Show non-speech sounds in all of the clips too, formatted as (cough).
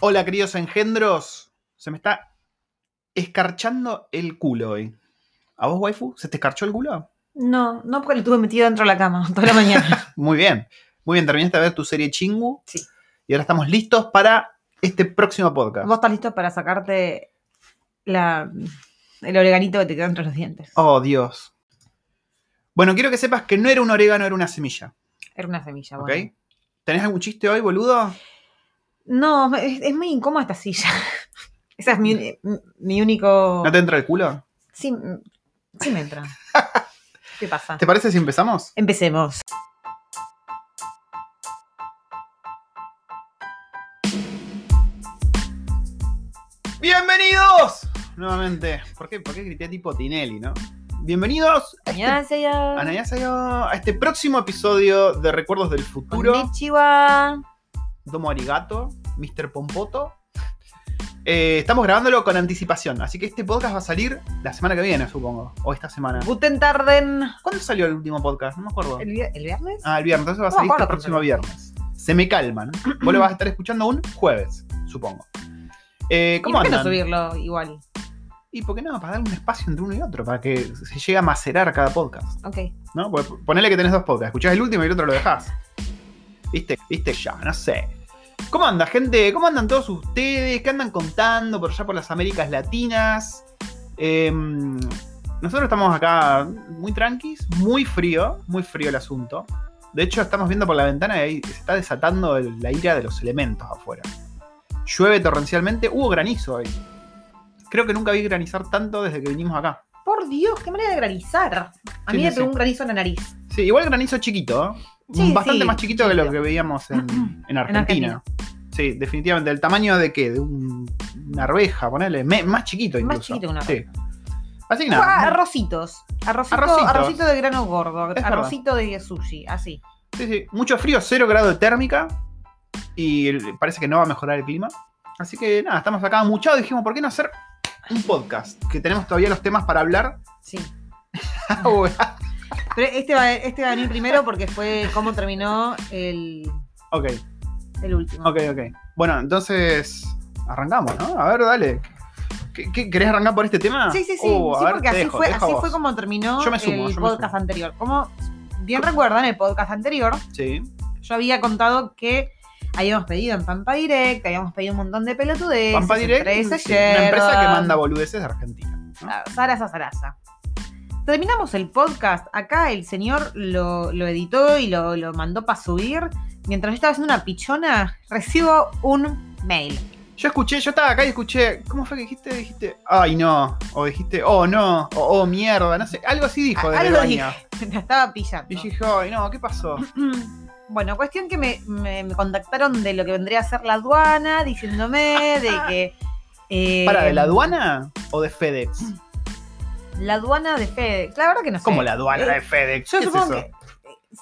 Hola, queridos engendros. Se me está escarchando el culo hoy. ¿A vos, waifu? ¿Se te escarchó el culo? No, no porque lo tuve metido dentro de la cama (laughs) toda la mañana. (laughs) Muy bien. Muy bien, terminaste de ver tu serie Chingu. Sí. Y ahora estamos listos para este próximo podcast. Vos estás listo para sacarte la, el oreganito que te queda entre los dientes. Oh, Dios. Bueno, quiero que sepas que no era un orégano, era una semilla. Era una semilla, ¿Ok? bueno. ¿Tenés algún chiste hoy, boludo? No, es, es muy incómoda esta silla. (laughs) Esa es mi, mi único. ¿No te entra el culo? Sí, sí me entra. (laughs) ¿Qué pasa? ¿Te parece si empezamos? Empecemos. ¡Bienvenidos! Nuevamente. ¿Por qué, ¿Por qué grité tipo Tinelli, no? Bienvenidos a este, a este próximo episodio de Recuerdos del Futuro. Konnichiwa. Domo Arigato, Mr. Pompoto. Eh, estamos grabándolo con anticipación, así que este podcast va a salir la semana que viene, supongo. O esta semana. Guten Tarden. ¿Cuándo salió el último podcast? No me acuerdo. ¿El, vi- el viernes? Ah, el viernes, entonces va a No, salir ¿cuándo este próximo viernes. Se me calman. (clears throat) Vos lo vas a estar escuchando un jueves, supongo. Eh, ¿Y ¿Cómo por qué no andan? subirlo igual? Y por qué no, para darle un espacio entre uno y otro, para que se llegue a macerar cada podcast. Ok. ¿No? Porque ponele que tenés dos podcasts, escuchás el último y el otro lo dejás. ¿Viste? ¿Viste? Ya, no sé. ¿Cómo anda, gente? ¿Cómo andan todos ustedes? ¿Qué andan contando por allá por las Américas Latinas? Em, nosotros estamos acá muy tranquis, muy frío, muy frío el asunto. De hecho, estamos viendo por la ventana y ahí se está desatando el- la ira de los elementos afuera. Llueve torrencialmente, hubo granizo hoy. Creo que nunca vi granizar tanto desde que vinimos acá. Por Dios, qué manera de granizar. A mí sí, me pegó un granizo en la nariz. Sí, igual granizo chiquito, ¿eh? Sí, bastante sí, más chiquito que lo que veíamos en, en Argentina. Argentina. Sí, definitivamente. ¿Del tamaño de qué? De un- una arveja, ponele. Me- más chiquito Más incluso. chiquito que una Sí. Así que Ah, nada. arrocitos. Arrocito, Arrocitos. arrocito de grano gordo. verdad. arrocito de sushi, así. Sí, sí. Mucho frío, cero grado de térmica. Y el- parece que no va a mejorar el clima. Así que nada, estamos acá muchados. Dijimos, ¿por qué no hacer un podcast? Que tenemos todavía los temas para hablar. Sí. (laughs) ok, Pero este va, este va a venir primero porque fue cómo terminó el, ok, el último. ok. Bueno, entonces arrancamos, ¿no? A ver, dale. ¿Qué, qué- querés arrancar por este tema? Sí, sí, sí. Uh, sí, porque así, dejo, fue, así fue como terminó Yo me sumo, el yo me podcast sumo. anterior. Como bien recuerdan, el podcast anterior, Sí. yo había contado que habíamos pedido en Pampa Direct, habíamos pedido un montón de pelotudeces. Pampa Direct, sí, una empresa que manda boludeces de Argentina. ¿no? Sarasa, Sarasa. Terminamos el podcast. Acá el señor lo, lo editó y lo, lo mandó para subir. Mientras yo estaba haciendo una pichona, recibo un mail. Yo escuché, yo estaba acá y escuché, ¿cómo fue que dijiste? Dijiste, ay no, o dijiste, oh no, o oh mierda, no sé, algo así dijo de Algo dije, (laughs) mientras estaba pillando. Y dije, ay no, ¿qué pasó? (clears throat) Bueno, cuestión que me, me- me contactaron de lo que vendría a ser la aduana, diciéndome de que. eh, (laughs) ¿Para de la aduana o de FedEx? (clears throat) La aduana de FedEx. La verdad que no sé. ¿Cómo la aduana Eh, de FedEx? Yo ¿Qué es supongo eso? que. eh,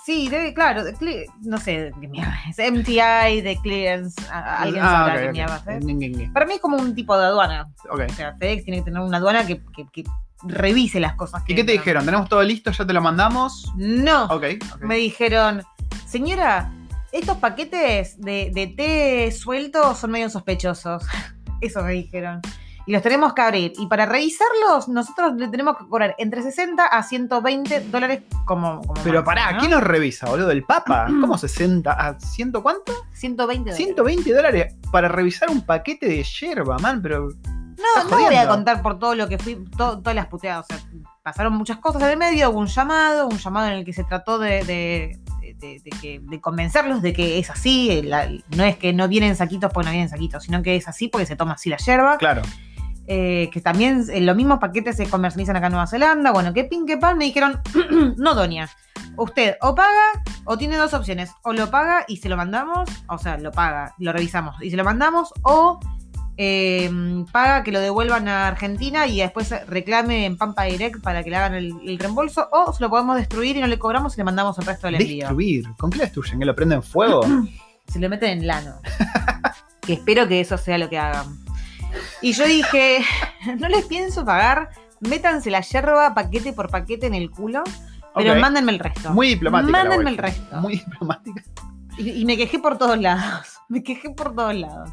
Sí, debe, claro, de no sé qué mierda es. MTI, de clearance, a- alguien Ah, sabrá ok, qué ok. mierda es. Ñe, Ñe, Ñe. Para mí es como un tipo de aduana. Ok. O sea, FedEx tiene que tener una aduana que, que- que revise las cosas. Que ¿Y qué te entran. dijeron? ¿Tenemos todo listo? ¿Ya te lo mandamos? No. Ok, ok. Me dijeron, señora, estos paquetes de, de té suelto son medio sospechosos. (laughs) Eso me dijeron. Y los tenemos que abrir. Y para revisarlos, nosotros le tenemos que cobrar entre 60 a 120 dólares como. como Pero máximo, pará, ¿no? ¿quién nos revisa, boludo? ¿El Papa? ¿Cómo 60? ¿A ciento cuánto? 120 dólares. 120 dólares para revisar un paquete de yerba, man, pero. No, no voy a contar por todo lo que fui, to- todas las puteadas. O sea, pasaron muchas cosas en el medio, hubo un llamado, un llamado en el que se trató de, de- de- de- de que- de convencerlos de que es así. la- no es que no vienen saquitos porque no vienen saquitos, sino que es así porque se toma así la yerba. Claro. Eh, que también eh, los mismos paquetes se comercializan acá en Nueva Zelanda. Bueno, que pin que pan, me dijeron, (clears throat) no, doña. Usted o paga o tiene dos opciones. O lo paga y se lo mandamos, o sea, lo paga, lo revisamos y se lo mandamos, o eh, paga que lo devuelvan a Argentina y después reclame en Pampa Direct para que le hagan el, el reembolso, o se lo podemos destruir y no le cobramos y le mandamos el resto del envío. Destruir. ¿Con qué destruyen? ¿Que lo prenden fuego? (clears throat) Se lo meten en lano. (laughs) que espero que eso sea lo que hagan. Y yo dije, (laughs) no les pienso pagar, métanse la yerba paquete por paquete en el culo, pero mándenme el resto. Muy diplomática. la Mándenme el resto. Muy diplomática. Y, y me quejé por todos lados. (laughs) Me quejé por todos lados.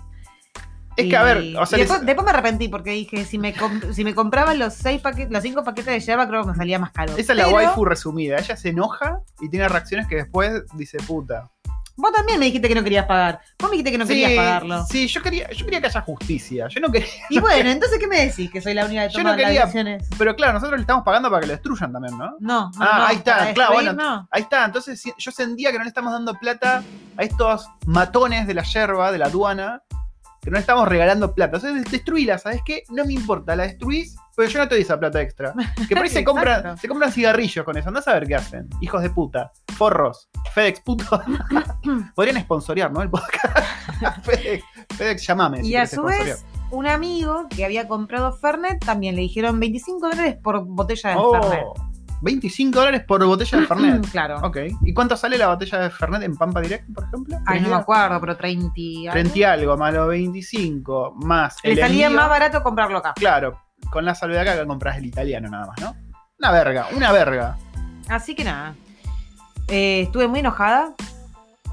Es que, a ver, o sea, les- después, me arrepentí porque dije, si me, si me compraba los seis paquetes, los cinco paquetes de yerba, creo que me salía más caro. esa es la Pero waifu resumida. Ella se enoja y tiene reacciones que después dice puta. Vos también me dijiste que no querías pagar. Vos me dijiste que no sí, querías pagarlo. Sí, yo quería, yo quería que haya justicia. Yo no quería. Y bueno, entonces, ¿qué me decís? Que soy la única que Yo toma no quería- las decisiones. Pero claro, nosotros le estamos pagando para que lo destruyan también, ¿no? No, no, Ah, no, ahí está, claro, bueno. no. Ahí está, entonces yo sentía que no le estamos dando plata a estos matones de la yerba, de la aduana, que no le estamos regalando plata. Entonces destruíla, ¿sabes qué? No me importa, la destruís, pero yo no te doy esa plata extra. Que por ahí se (laughs) compran, se compran cigarrillos con eso, andás a ver qué hacen. Hijos de puta, forros, FedEx puto. (laughs) Podrían sponsorear, ¿no? El podcast. (laughs) FedEx, FedEx, llamame. si Y a su vez, un amigo que había comprado Fernet también le dijeron 25 dólares por botella de Fernet. Oh, 25 dólares por botella de Fernet. claro. Ok. ¿Y cuánto sale la botella de Fernet en Pampa Direct, por ejemplo? Ay, no me ¿Tenés acuerdo, pero 30 y algo. 30 y algo, más los 25, más Le el salía envío. más barato comprarlo acá. Claro, con la salvedad acá que compras el italiano nada más, ¿no? Una verga, una verga. Así que nada. Eh, estuve muy enojada.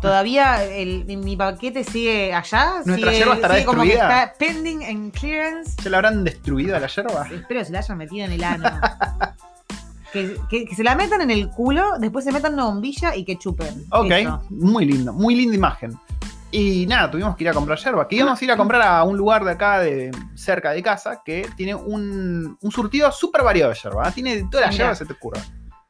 Todavía el- mi, paquete sigue allá. Nuestra sigue, yerba estará sigue como que destruida. está pending en clearance. ¿Ya la habrán destruido a la yerba? Espero que se la hayan metido en el ano. (laughs) que, que- que se la metan en el culo, después se metan una bombilla y que chupen. Ok, Eso. muy lindo, muy linda imagen. Y nada, tuvimos que ir a comprar yerba. Que íbamos a ir a comprar a un lugar de acá, de cerca de casa, que tiene un, un surtido súper variado de yerba. ¿eh? Tiene toda la Mirá. yerba que se te ocurra.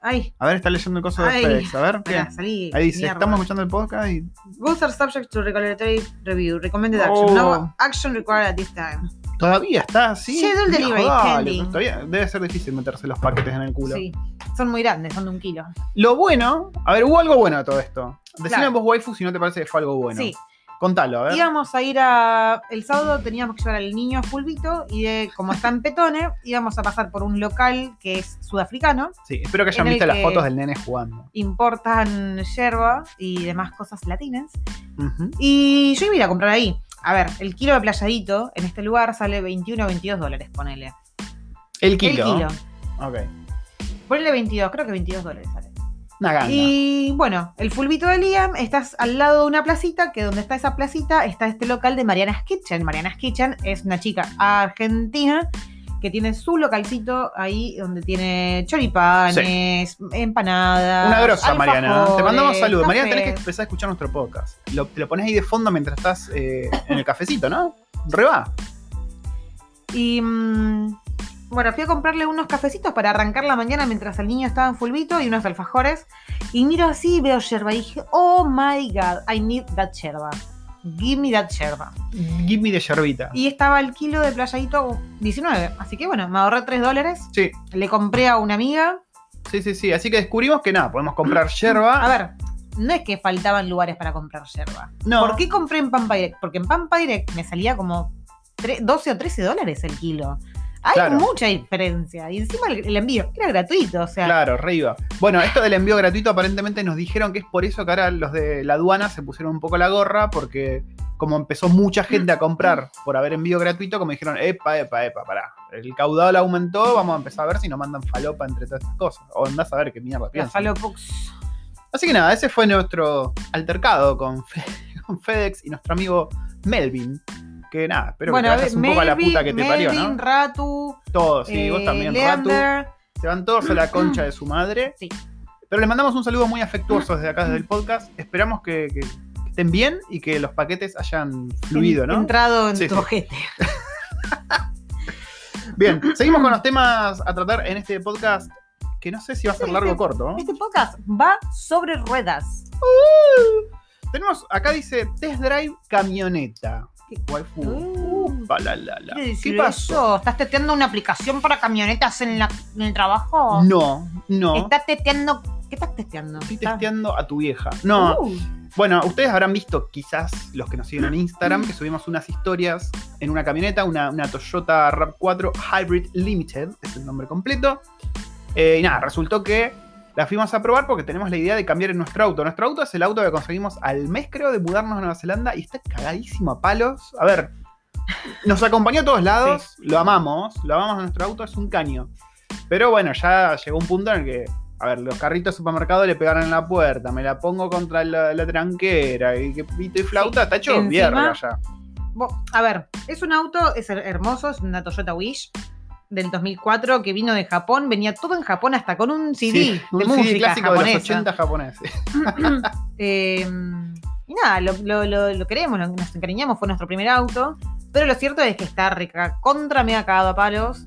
Ay, A ver, está leyendo el coso de Ay, FedEx. A ver, ¿qué? salí. Ahí dice, mierda. estamos escuchando el podcast y Both are subject to regulatory review. Recommended Oh. action. No action required at this time. Todavía está así. Schedule Viejo, delivery dale, todavía debe ser difícil meterse los paquetes en el culo. Sí, son muy grandes, son de un kilo. Lo bueno, a ver, hubo algo bueno de todo esto. Decime Claro. vos, waifu, si no te parece que fue algo bueno. Sí, Contalo, a ver. íbamos a ir a. El sábado teníamos que llevar al niño a Fulvito y de, como está en Petone, íbamos a pasar por un local que es sudafricano. Sí, espero que hayan el visto las fotos del nene jugando. Importan yerba y demás cosas latinas. Ujú. Y yo iba a ir a comprar ahí. A ver, el kilo de playadito en este lugar sale 21 o 22 dólares, ponele. El kilo. El kilo. Ok. Ponele 22, creo que 22 dólares sale. Una ganga. Y bueno, el fulbito de Liam, estás al lado de una placita, que donde está esa placita está este local de Mariana's Kitchen. Mariana's Kitchen es una chica argentina que tiene su localcito ahí donde tiene choripanes, empanadas. Una grosa, Mariana. Te mandamos saludos. Mariana, tenés que empezar a escuchar nuestro podcast. Lo, te lo pones ahí de fondo mientras estás eh, en el cafecito, ¿no? Reba. Y mm, bueno, fui a comprarle unos cafecitos para arrancar la mañana mientras el niño estaba en fulbito y unos alfajores. Y miro así y veo yerba. Y dije, oh my god, I need that yerba. Give me that yerba. Give me de yerbita. Y estaba el kilo de playadito 19. Así que bueno, me ahorré 3 dólares. Sí, Le compré a una amiga. sí, sí, sí. Así que descubrimos que nada, podemos comprar yerba. A ver, no es que faltaban lugares para comprar yerba. No. ¿Por qué compré en Pampa Direct? Porque en Pampa Direct me salía como tre- 12 o 13 dólares el kilo. Hay Claro. mucha diferencia. Y encima el, el envío era gratuito. O sea, Claro, re iba. Bueno, esto del envío gratuito aparentemente nos dijeron que es por eso que ahora los de la aduana se pusieron un poco la gorra, porque como empezó mucha gente a comprar por haber envío gratuito, como dijeron, epa, epa, epa, pará. El caudal aumentó, vamos a empezar a ver si nos mandan falopa entre todas estas cosas. O andás a ver qué mierda piensan. Falopux. Así que nada, ese fue nuestro altercado con, Fe- (laughs) con FedEx y nuestro amigo Melvin. Que nada, espero Bueno, que te vayas un poco a la Melvin, puta que te parió, Melvin, ¿no? Ratu, Todos, sí, vos eh, también, Ratu. Leander. Se van todos a la (clears throat) concha de su madre. Sí. Pero les mandamos un saludo muy afectuoso desde acá, desde el podcast. Esperamos que, estén bien y que los paquetes hayan fluido, ¿no? Entrado en Sí, tu sí. ojete. (laughs) Bien, seguimos con los temas a tratar en este podcast que no sé si va a ser largo o corto. ¿no? Este podcast va sobre ruedas. Tenemos, acá dice Test Drive Camioneta. ¿Qué? Waifu. Uh. Upa, la, la, la. ¿Quiere ¿Qué decir pasó? eso? ¿Estás teteando una aplicación para camionetas en, la- en el trabajo? No, no. ¿Estás teteando? ¿Qué estás testeando? Estoy ¿Estás- testeando a tu vieja. No, Uh, Bueno, ustedes habrán visto, quizás los que nos siguen en Instagram, que subimos unas historias en una camioneta, una, una Toyota RAV4 Hybrid Limited, es el nombre completo. Eh, y nada, resultó que la fuimos a probar porque tenemos la idea de cambiar en nuestro auto. Nuestro auto es el auto que conseguimos al mes, creo, de mudarnos a Nueva Zelanda y está cagadísimo a palos. A ver, nos acompañó a todos lados, lo amamos, lo amamos a nuestro auto, es un caño. Pero bueno, ya llegó un punto en el que, a ver, los carritos de supermercado le pegaron en la puerta, me la pongo contra la, la tranquera y que pito y flauta, está hecho mierda ya. A ver, es un auto, es her- hermoso, es una Toyota Wish del 2004 que vino de Japón, venía todo en Japón hasta con un CD Sí, un de CD música clásico de los japonesa. 80 japoneses. Eh, y nada, lo, lo- lo- lo queremos, lo- nos encariñamos, fue nuestro primer auto. Pero lo cierto es que está rica, contra mega cagado a palos.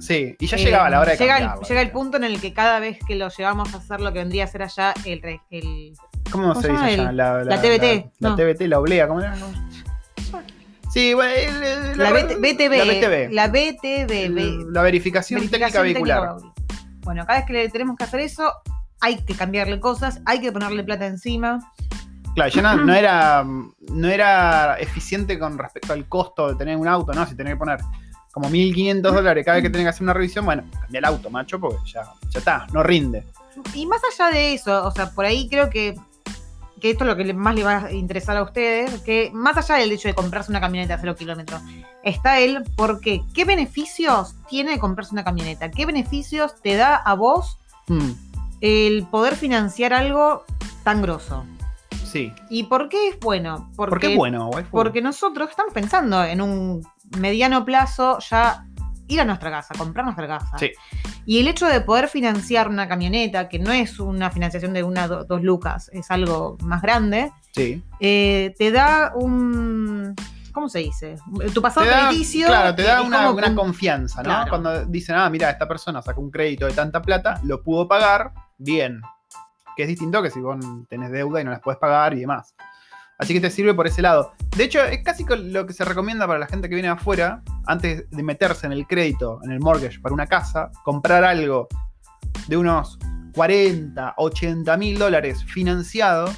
Sí, y ya Eh, llegaba la hora de llega el, llega el punto en el que cada vez que lo llevamos a hacer lo que vendría a ser allá el, el ¿Cómo ¿Cómo se dice allá? el- La, la TBT, La, no. TBT, la oblea, ¿cómo era? Sí, bueno, el- la BT BTV, La BTV. la BTV, la verificación, técnica verificación vehicular. técnica vehicular. Bueno, cada vez que le tenemos que hacer eso, hay que cambiarle cosas, hay que ponerle plata encima. Claro, ya no, (clears throat) no era, no era eficiente con respecto al costo de tener un auto, ¿no? Si tenés que poner como 1.500 dólares cada vez que tenés que hacer una revisión, bueno, cambia el auto, macho, porque ya, ya está, no rinde. Y más allá de eso, o sea, por ahí creo que, que esto es lo que más le va a interesar a ustedes, que más allá del hecho de comprarse una camioneta de 0 kilómetros, está él porque ¿qué beneficios tiene comprarse una camioneta? ¿Qué beneficios te da a vos Mm, el poder financiar algo tan grosso? sí. ¿Y por qué es bueno? Porque, ¿Por qué bueno, waifu? porque nosotros estamos pensando en un mediano plazo ya ir a nuestra casa, comprar nuestra casa. Sí. Y el hecho de poder financiar una camioneta, que no es una financiación de una o dos lucas, es algo más grande, Sí. eh, te da un... ¿Cómo se dice? Tu pasado Te da, crediticio. claro, te da una, como una un- confianza, ¿no? Claro. Cuando dicen, ah, mira, esta persona sacó un crédito de tanta plata, lo pudo pagar, bien. Que es distinto que si vos tenés deuda y no las puedes pagar y demás. Así que te sirve por ese lado. De hecho, es casi lo que se recomienda para la gente que viene afuera, antes de meterse en el crédito, en el mortgage para una casa, comprar algo de unos 40, 80 mil dólares financiado,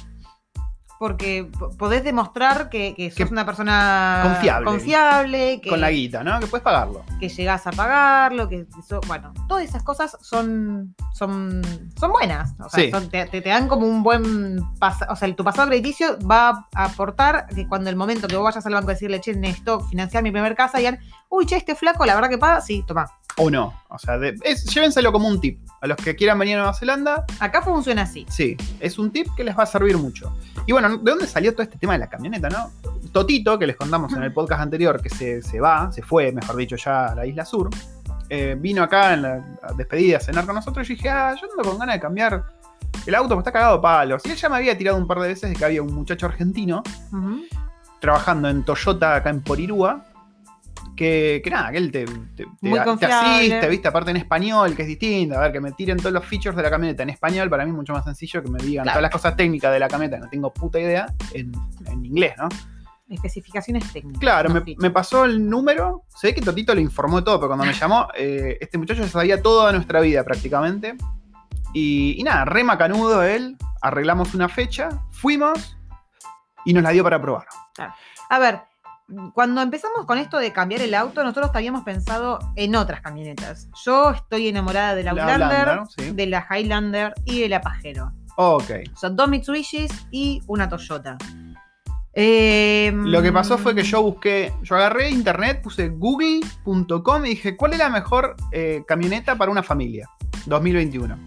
Porque po- podés demostrar que, que sos Que- una persona Confiable. confiable, que, con la guita, ¿no? Que puedes pagarlo. que llegás a pagarlo, que bueno, todas esas cosas son, son, son buenas. O sea, Sí. son- te, te- dan como un buen pasa- o sea, tu pasado crediticio va a aportar que cuando el momento que vos vayas al banco a decirle, che, necesito financiar mi primer casa, digan, uy, che, este flaco, la verdad que paga, sí, toma. O no. O sea, de- es- llévenselo como un tip. A los que quieran venir a Nueva Zelanda, Acá funciona así. Sí, es un tip que les va a servir mucho. Y bueno, ¿de dónde salió todo este tema de la camioneta, no? Totito, que les contamos en el podcast anterior, que se, se va, se fue, mejor dicho, ya a la isla sur, eh, vino acá en la despedida a cenar con nosotros y dije, ah, yo ando con ganas de cambiar el auto, porque está cagado palos. Y él ya me había tirado un par de veces de que había un muchacho argentino trabajando en Toyota acá en Porirúa. Que, que nada, que él te, te, te- te asiste, viste, aparte en español, que es distinto. A ver, que me tiren todos los features de la camioneta en español, para mí es mucho más sencillo que me digan Claro. todas las cosas técnicas de la camioneta, que no tengo puta idea, en, en inglés, ¿no? Especificaciones técnicas. Claro, no me, pasó el número, se ve que Totito le informó de todo, pero cuando me (laughs) llamó, eh, este muchacho ya sabía toda nuestra vida prácticamente. Y, y nada, re macanudo él, arreglamos una fecha, fuimos y nos la dio para probar. A ver, cuando empezamos con esto de cambiar el auto, nosotros habíamos pensado en otras camionetas. Yo estoy enamorada de la La Outlander, sí. de la Highlander y de la Pajero. Ok. Son dos Mitsubishis y una Toyota. Eh, Lo que pasó fue que yo busqué, yo agarré internet, puse google.com y dije, ¿cuál es la mejor eh, camioneta para una familia? 2021.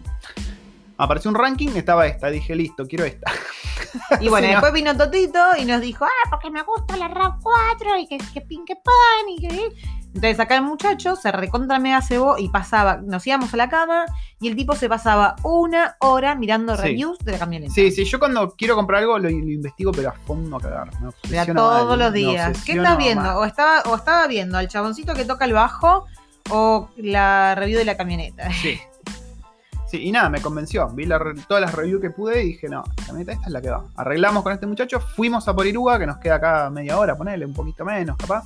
Apareció un ranking, estaba esta, dije, listo, quiero esta. (laughs) (laughs) Y bueno, no. después vino Totito y nos dijo, ah, porque me gusta la RAV4 y que, que pin que pan y que... Entonces acá el muchacho se recontra mega cebó y pasaba, nos íbamos a la cama y el tipo se pasaba una hora mirando Sí. reviews de la camioneta. Sí, sí, yo cuando quiero comprar algo lo, lo investigo, pero a fondo a cagar. Me obsesiono todos mal, los días. ¿Qué estás viendo? mal. O estaba, o estaba viendo al chaboncito que toca el bajo o la review de la camioneta. Sí. (laughs) Sí, y nada, me convenció. Vi la todas las reviews que pude y dije, no, la camioneta esta es la que va. Arreglamos con este muchacho, fuimos a Porirúa, que nos queda acá media hora, ponele, un poquito menos, capaz.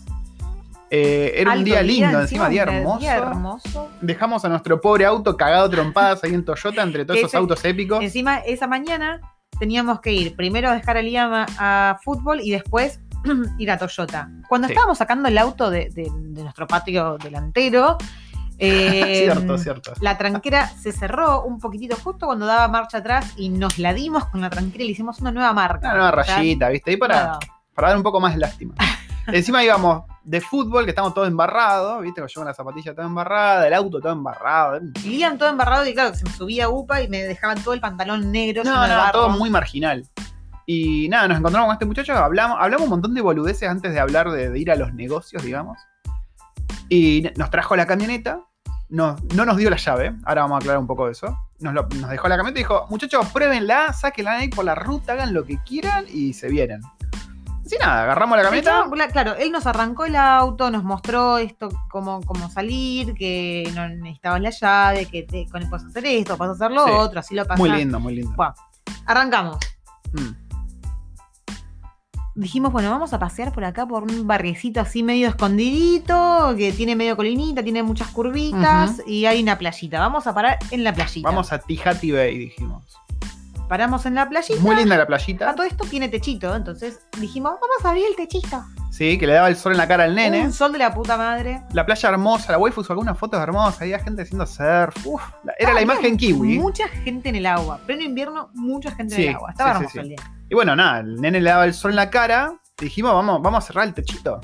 Eh, era un día lindo, encima, día hermoso. día hermoso. Dejamos a nuestro pobre auto cagado trompadas ahí en Toyota entre todos esos ese- autos épicos. Encima, esa mañana teníamos que ir primero a dejar a Liam a, a fútbol y después (clears throat) ir a Toyota. Cuando Sí. estábamos sacando el auto de, de- de nuestro patio delantero, eh, cierto, cierto. la tranquera se cerró un poquitito justo cuando daba marcha atrás y nos la dimos con la tranquera y le hicimos una nueva marca. Una nueva rayita, ¿viste? Y para, para dar un poco más de lástima. (laughs) Encima íbamos de fútbol, que estamos todos embarrados, ¿viste? Yo con la zapatilla toda embarrada, el auto todo embarrado. Y Liam todo embarrado y claro, se me subía upa y me dejaban todo el pantalón negro. No, no, todo muy marginal. Y nada, nos encontramos con este muchacho, hablamos, hablamos un montón de boludeces antes de hablar de, de ir a los negocios, digamos. Y nos trajo la camioneta, no, no nos dio la llave, ahora vamos a aclarar un poco de eso. Nos, lo- nos dejó la camioneta y dijo, muchachos, pruébenla, sáquenla ahí por la ruta, hagan lo que quieran y se vienen. Así nada, agarramos la camioneta. Claro, él nos arrancó el auto, nos mostró esto, cómo, cómo salir, que no necesitabas la llave, que te, con puedes hacer esto, puedes hacer lo Sí. otro, así lo pasás. Muy lindo, muy lindo. Bueno, arrancamos. Mm. Dijimos, bueno, vamos a pasear por acá por un barriecito así medio escondidito, que tiene medio colinita, tiene muchas curvitas y hay una playita. Vamos a parar en la playita. Vamos a Tijati Bay, dijimos. Paramos en la playita. Muy linda la A playita. todo esto tiene techito, entonces dijimos, vamos a abrir el techito. Sí, que le daba el sol en la cara al nene. Un sol de la puta madre. La playa hermosa, la waifu sacó unas fotos hermosas, había gente haciendo surf. Uf, la- era la imagen kiwi. Mucha gente en el agua. Pleno invierno, mucha gente Sí, en el agua. Estaba sí, hermoso sí. el día. Y bueno, nada, el nene le daba el sol en la cara. dijimos, vamos, vamos a cerrar el techito.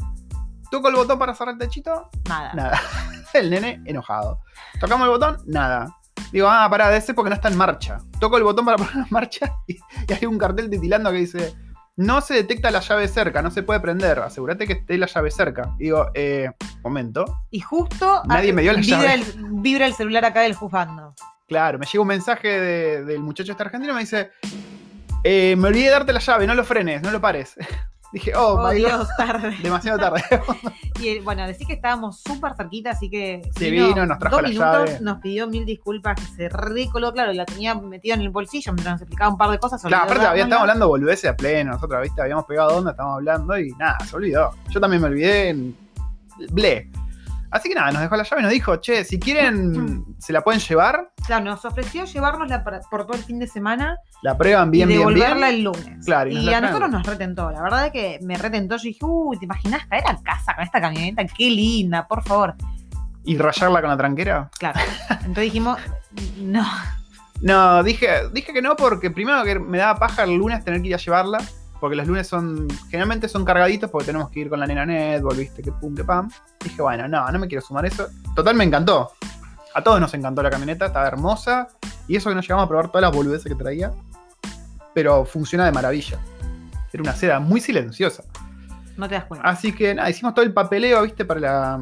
Toco el botón para cerrar el techito, Nada. nada. (laughs) El nene enojado. Tocamos el botón, nada. Digo, ah, pará, de ese porque no está en marcha. Toco el botón para (laughs) poner en marcha y, y hay un cartel titilando que dice: No se detecta la llave cerca, no se puede prender. Asegúrate que esté la llave cerca. Digo, eh, momento. Y justo Nadie me dio la vibra llave. el, vibra el celular acá del juzgando. Claro, me llega un mensaje de- del muchacho este argentino y me dice: eh, Me olvidé de darte la llave, no lo frenes, no lo pares. (laughs) Dije, oh, Oh, my God, Dios, tarde. (laughs) demasiado tarde. (laughs) Y bueno, decir que estábamos súper cerquita, así que. Sí, vino, nos trajo dos la minutos, llave. Nos pidió mil disculpas, que se recoló, claro, y la tenía metida en el bolsillo mientras nos explicaba un par de cosas. se Claro, aparte había, estábamos hablando boludeces a pleno, nosotros, viste, habíamos pegado onda, estábamos hablando y nada, se olvidó. Yo también me olvidé en ble. Así que nada, nos dejó la llave y nos dijo, che, si quieren, se la pueden llevar, Claro, nos ofreció llevárnosla por todo el fin de semana la prueban bien, y bien, devolverla bien. el lunes. Claro, y a nosotros nos retentó. La verdad es que me retentó. Yo dije, uy, ¿te imaginas caer a casa con esta camioneta? Qué linda, por favor. Y rayarla con la tranquera. Claro. Entonces dijimos, no. No, dije, dije que no porque primero que me daba paja el lunes tener que ir a llevarla. Porque los lunes son, generalmente son cargaditos porque tenemos que ir con la nena netball, viste, que pum, que pam. Dije, bueno, no, no me quiero sumar eso. Total, me encantó. A todos nos encantó la camioneta, estaba hermosa. Y eso que nos llevamos a probar todas las boludeces que traía. Pero funciona de maravilla. Era una seda muy silenciosa. No te das cuenta. Así que nada, hicimos todo el papeleo, viste, para la,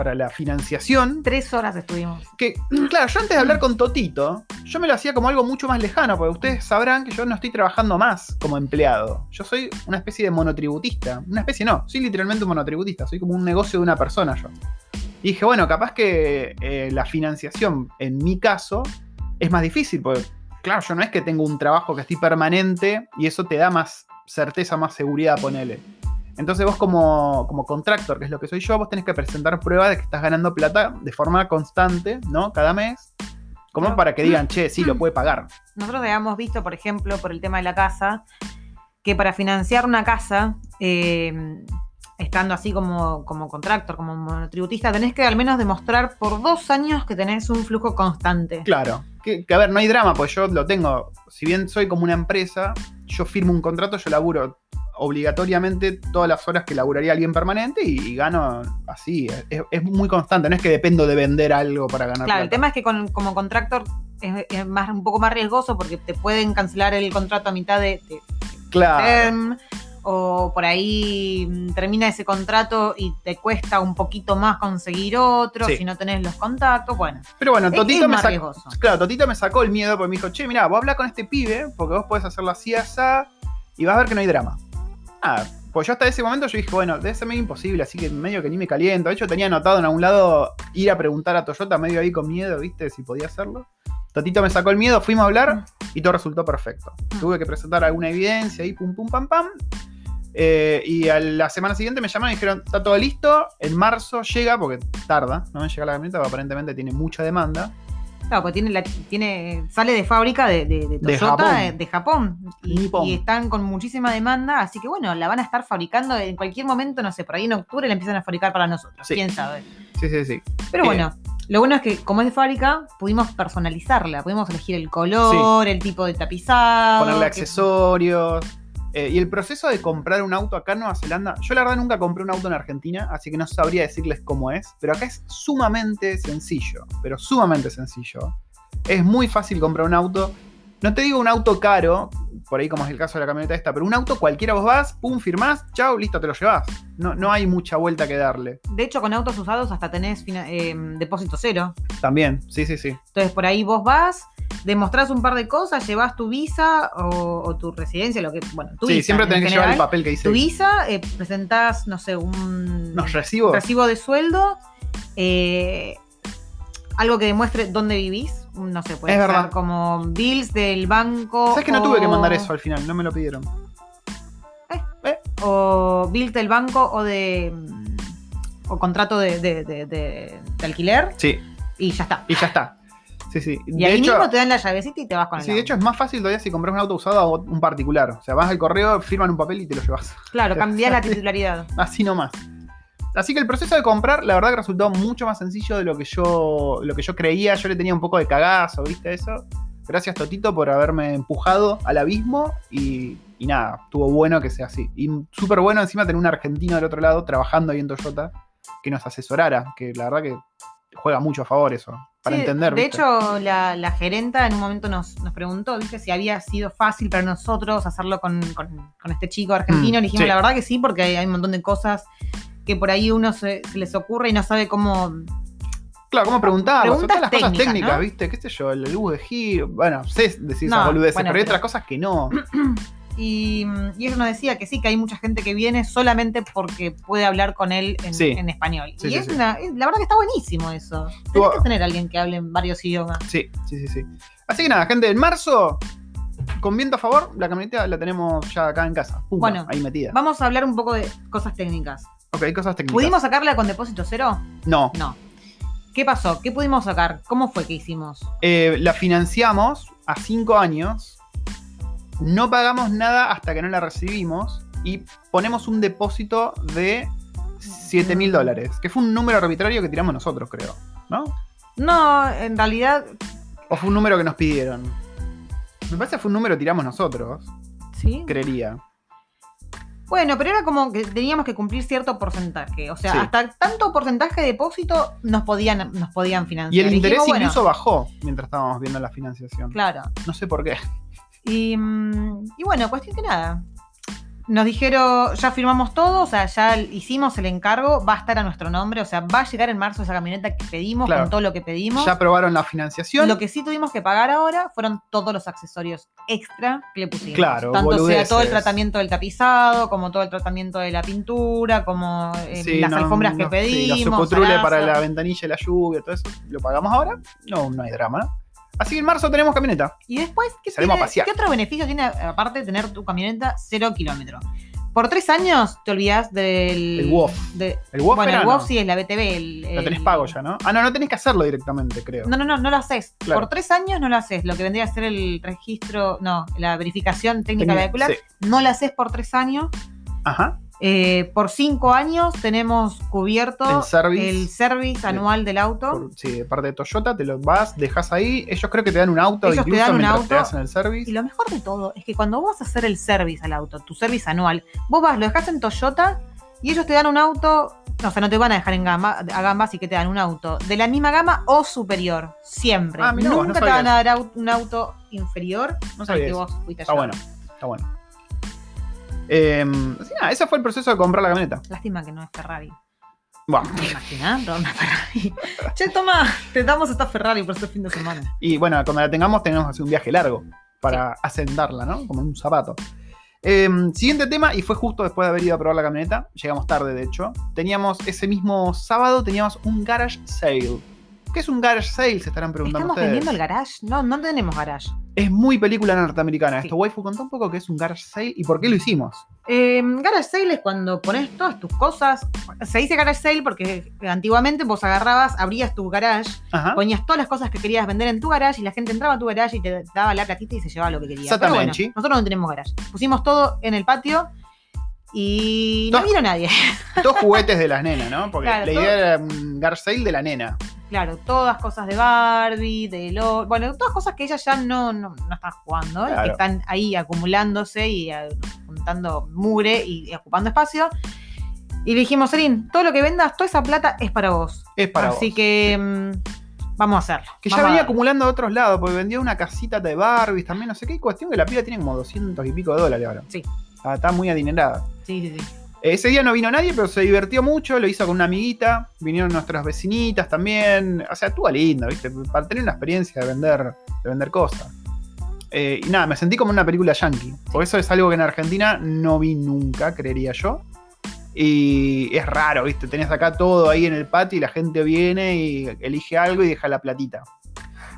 para la financiación. Tres horas estuvimos. Que, (clears throat) claro, yo antes de hablar con Totito, yo me lo hacía como algo mucho más lejano, porque ustedes sabrán que yo no estoy trabajando más como empleado. Yo soy una especie de monotributista. Una especie no, soy literalmente un monotributista, soy como un negocio de una persona yo. Y dije, bueno, capaz que eh, la financiación, en mi caso, es más difícil, porque, claro, yo no es que tengo un trabajo que estoy permanente y eso te da más certeza, más seguridad, ponele. Entonces vos como, como contractor, que es lo que soy yo, vos tenés que presentar pruebas de que estás ganando plata de forma constante, ¿no? Cada mes. Como para que digan, (clears throat) che, sí, lo puede pagar. Nosotros habíamos visto, por ejemplo, por el tema de la casa, que para financiar una casa, eh, estando así como, como contractor, como monotributista, tenés que al menos demostrar por dos años que tenés un flujo constante. Claro. Que, que, a ver, no hay drama, pues yo lo tengo. Si bien soy como una empresa, yo firmo un contrato, yo laburo obligatoriamente todas las horas que laburaría alguien permanente y, y gano así. Es, es muy constante, no es que dependo de vender algo para ganar Claro, el tema es que con- como contractor es, es más, un poco más riesgoso porque te pueden cancelar el contrato a mitad de, de Claro. term, o por ahí mm, termina ese contrato y te cuesta un poquito más conseguir otro Sí. si no tenés los contactos. Bueno, Pero bueno, es, Totito me más sacó. riesgoso. Claro, Totito me sacó el miedo porque me dijo, che, mira, vos habla con este pibe, porque vos podés hacerlo así, asá, y vas a ver que no hay drama. Ah, pues yo hasta ese momento yo dije, bueno, debe ser medio imposible, así que medio que ni me caliento. De hecho, tenía anotado en algún lado ir a preguntar a Toyota medio ahí con miedo, ¿viste? Si podía hacerlo. Totito me sacó el miedo, fuimos a hablar y todo resultó perfecto. Tuve que presentar alguna evidencia ahí, pum, pum, pam, pam. Eh, y a la semana siguiente me llamaron y dijeron, está todo listo, en marzo llega, porque tarda, no me llega la camioneta, porque aparentemente tiene mucha demanda. Claro, porque tiene la, tiene, sale de fábrica de, de, de De Toyota Japón. de, Japón. Y, están con muchísima demanda, así que bueno, la van a estar fabricando en cualquier momento, no sé, por ahí en octubre la empiezan a fabricar para nosotros, Sí. quién sabe. Sí, sí, sí. Pero Eh. bueno, lo bueno es que como es de fábrica, pudimos personalizarla, pudimos elegir el color, el tipo de tapizado. ponerle que- accesorios. Eh, y el proceso de comprar un auto acá en Nueva Zelanda, yo la verdad nunca compré un auto en Argentina, así que no sabría decirles cómo es, pero acá es sumamente sencillo, pero sumamente sencillo. Es muy fácil comprar un auto. No te digo un auto caro, por ahí como es el caso de la camioneta esta, pero un auto cualquiera vos vas, pum, firmás, chau, listo, te lo llevas. No, no hay mucha vuelta que darle. De hecho, con autos usados hasta tenés eh, depósito cero. También, sí, sí, sí. Entonces, por ahí vos vas, demostrás un par de cosas, llevas tu visa o, o tu residencia, lo que, bueno, tu sí, visa. siempre en tenés que llevar el papel que dice. Tu visa, eh, presentás, no sé, un Nos recibo. recibo de sueldo, eh, algo que demuestre dónde vivís. No sé, puede Es ser verdad. como bills del banco. ¿Sabes que no o- tuve que mandar eso al final? No me lo pidieron. O bills del banco o de. mm, O contrato de, de- de- de- de alquiler Sí, y ya está. y ya está. Sí, sí. Y ahí mismo te dan la llavecita y te vas con el Sí, de hecho es más fácil todavía si compras un auto usado a un particular. O sea, vas al correo, firman un papel y te lo llevas. Claro, (laughs) cambiás la titularidad. Así nomás. Así que el proceso de comprar, la verdad que resultó mucho más sencillo de lo que yo, lo que yo creía. Yo le tenía un poco de cagazo, ¿viste eso? Gracias, Totito, por haberme empujado al abismo y, y nada, estuvo bueno que sea así. Y súper bueno encima tener un argentino del otro lado trabajando ahí en Toyota que nos asesorara, que la verdad que juega mucho a favor eso, para Sí, entender. De ¿viste? hecho, la, la gerenta en un momento nos, nos preguntó, ¿viste? Si había sido fácil para nosotros hacerlo con, con- con este chico argentino. Mm, Le dijimos, sí. la verdad que sí, porque hay, hay un montón de cosas que por ahí uno se, se les ocurre y no sabe cómo. Claro, ¿cómo preguntar? Preguntas todas las cosas técnicas, técnicas, ¿no? ¿viste? ¿Qué sé yo? El luz de giro. Bueno, sé decir esas No, boludeces, bueno, pero hay otras cosas que no. (clears throat) Y, y ella nos decía que sí, que hay mucha gente que viene solamente porque puede hablar con él en, Sí. en español. Sí, y sí, es una, es- la verdad que está buenísimo eso. Tuvo- que tener a alguien que hable en varios idiomas. Sí, sí, sí, sí. Así que nada, gente, en marzo, con viento a favor, la camioneta la tenemos ya acá en casa. Bueno, ahí metida. Vamos a hablar un poco de cosas técnicas. Ok, cosas técnicas. ¿Pudimos sacarla con depósito cero? No. No. ¿Qué pasó? ¿Qué pudimos sacar? ¿Cómo fue que hicimos? Eh, la financiamos a cinco años. No pagamos nada hasta que no la recibimos. Y ponemos un depósito de 7 mil dólares. Que fue un número arbitrario que tiramos nosotros, creo. ¿No? No, en realidad, ¿O fue un número que nos pidieron? Me parece que fue un número que tiramos nosotros, sí. creería. Bueno, pero era como que teníamos que cumplir cierto porcentaje. O sea, Sí. hasta tanto porcentaje de depósito nos podían, nos podían financiar. Y el interés Dijimos, bueno, incluso bajó mientras estábamos viendo la financiación. Claro. No sé por qué. Y, mm, y bueno, cuestión que nada. Nos dijeron, ya firmamos todo, o sea, ya hicimos el encargo, va a estar a nuestro nombre, o sea, va a llegar en marzo esa camioneta que pedimos, Claro. con todo lo que pedimos. Ya aprobaron la financiación. Lo que sí tuvimos que pagar ahora fueron todos los accesorios extra que le pusimos. Claro, Tanto sea todo el tratamiento del tapizado, como todo el tratamiento de la pintura, como eh, Sí, las no, alfombras que pedimos. Sí, los para la ventanilla y la lluvia, todo eso. ¿Lo pagamos ahora? No, no hay drama, ¿no? Así que en marzo tenemos camioneta. Y después, ¿qué, Salimos a tiene- pasear. ¿qué otro beneficio tiene aparte de tener tu camioneta cero kilómetro? Por tres años te olvidas del. El WOF. de- El WOF bueno, el no. WOF sí es la BTV. El, Lo tenés pago ya, ¿no? Ah, no, no tenés que hacerlo directamente, creo. No, no, no, no lo haces. Claro. Por tres años no lo haces. Lo que vendría a ser el registro, no, la verificación técnica vehicular, sí. no la haces por tres años. Ajá. Eh, por cinco años tenemos cubierto El service. el service anual del auto. Por- sí, de parte de Toyota, te lo vas, dejas ahí. Ellos creo que te dan un auto Ellos te incluso dan un mientras auto. te hacen el service. Y lo mejor de todo es que cuando vos vas a hacer el service al auto, tu service anual, vos vas, lo dejas en Toyota y ellos te dan un auto, no, o sea, no te van a dejar en gama, a gama, así que te dan un auto de la misma gama o superior, siempre. Ah, mirá Nunca no te van a dar un auto inferior No al que vos fuiste Está allá. bueno, está bueno. Eh, así nada, ese fue el proceso de comprar la camioneta. Lástima que no es Ferrari. Buah. ¿Te imaginas? Una Ferrari. che, toma, te damos esta Ferrari por este fin de semana. Y bueno, cuando la tengamos, tenemos que hacer un viaje largo para asentarla, ¿no? Como en un zapato. Eh, siguiente tema, y fue justo después de haber ido a probar la camioneta. Llegamos tarde, de hecho. Teníamos ese mismo sábado, teníamos un garage sale. ¿Qué es un garage sale? Se estarán preguntando ¿Estamos ustedes. vendiendo el garage? No, no tenemos garage. Es muy película norteamericana Sí. esto. Waifu, contá un poco qué es un garage sale y por qué lo hicimos. Eh, garage sale es cuando pones todas tus cosas. Se dice garage sale porque antiguamente vos agarrabas, abrías tu garage, Ajá. ponías todas las cosas que querías vender en tu garage y la gente entraba a tu garage y te daba la platita y se llevaba lo que quería. Pero bueno, Exactamente. nosotros no tenemos garage. Pusimos todo en el patio y no Todo- vino nadie. Todos juguetes de las nenas, ¿no? Porque Claro, la todo- idea era un garage sale de la nena. Claro, todas cosas de Barbie, de lo, bueno, todas cosas que ella ya no, no, no está jugando, Claro. que están ahí acumulándose y eh, juntando mugre y, y ocupando espacio. Y le dijimos, Serín, todo lo que vendas, toda esa plata es para vos. Es para Así vos. que mm, Vamos a hacerlo. Que ya Vamos a venía acumulando de otros lados, porque vendía una casita de Barbies también, no sé qué. Cuestión que la piba tiene como 200 y pico de dólares ahora. Sí. Está, está muy adinerada. Sí, sí, sí. Ese día no vino nadie, pero se divirtió mucho, lo hizo con una amiguita, vinieron nuestras vecinitas también, o sea, estuvo lindo, ¿viste? Para tener una experiencia de vender, de vender cosas. Eh, y nada, me sentí como una película yankee, porque eso es algo que en Argentina no vi nunca, creería yo. Y es raro, ¿viste? Tenés acá todo ahí en el patio y la gente viene y elige algo y deja la platita.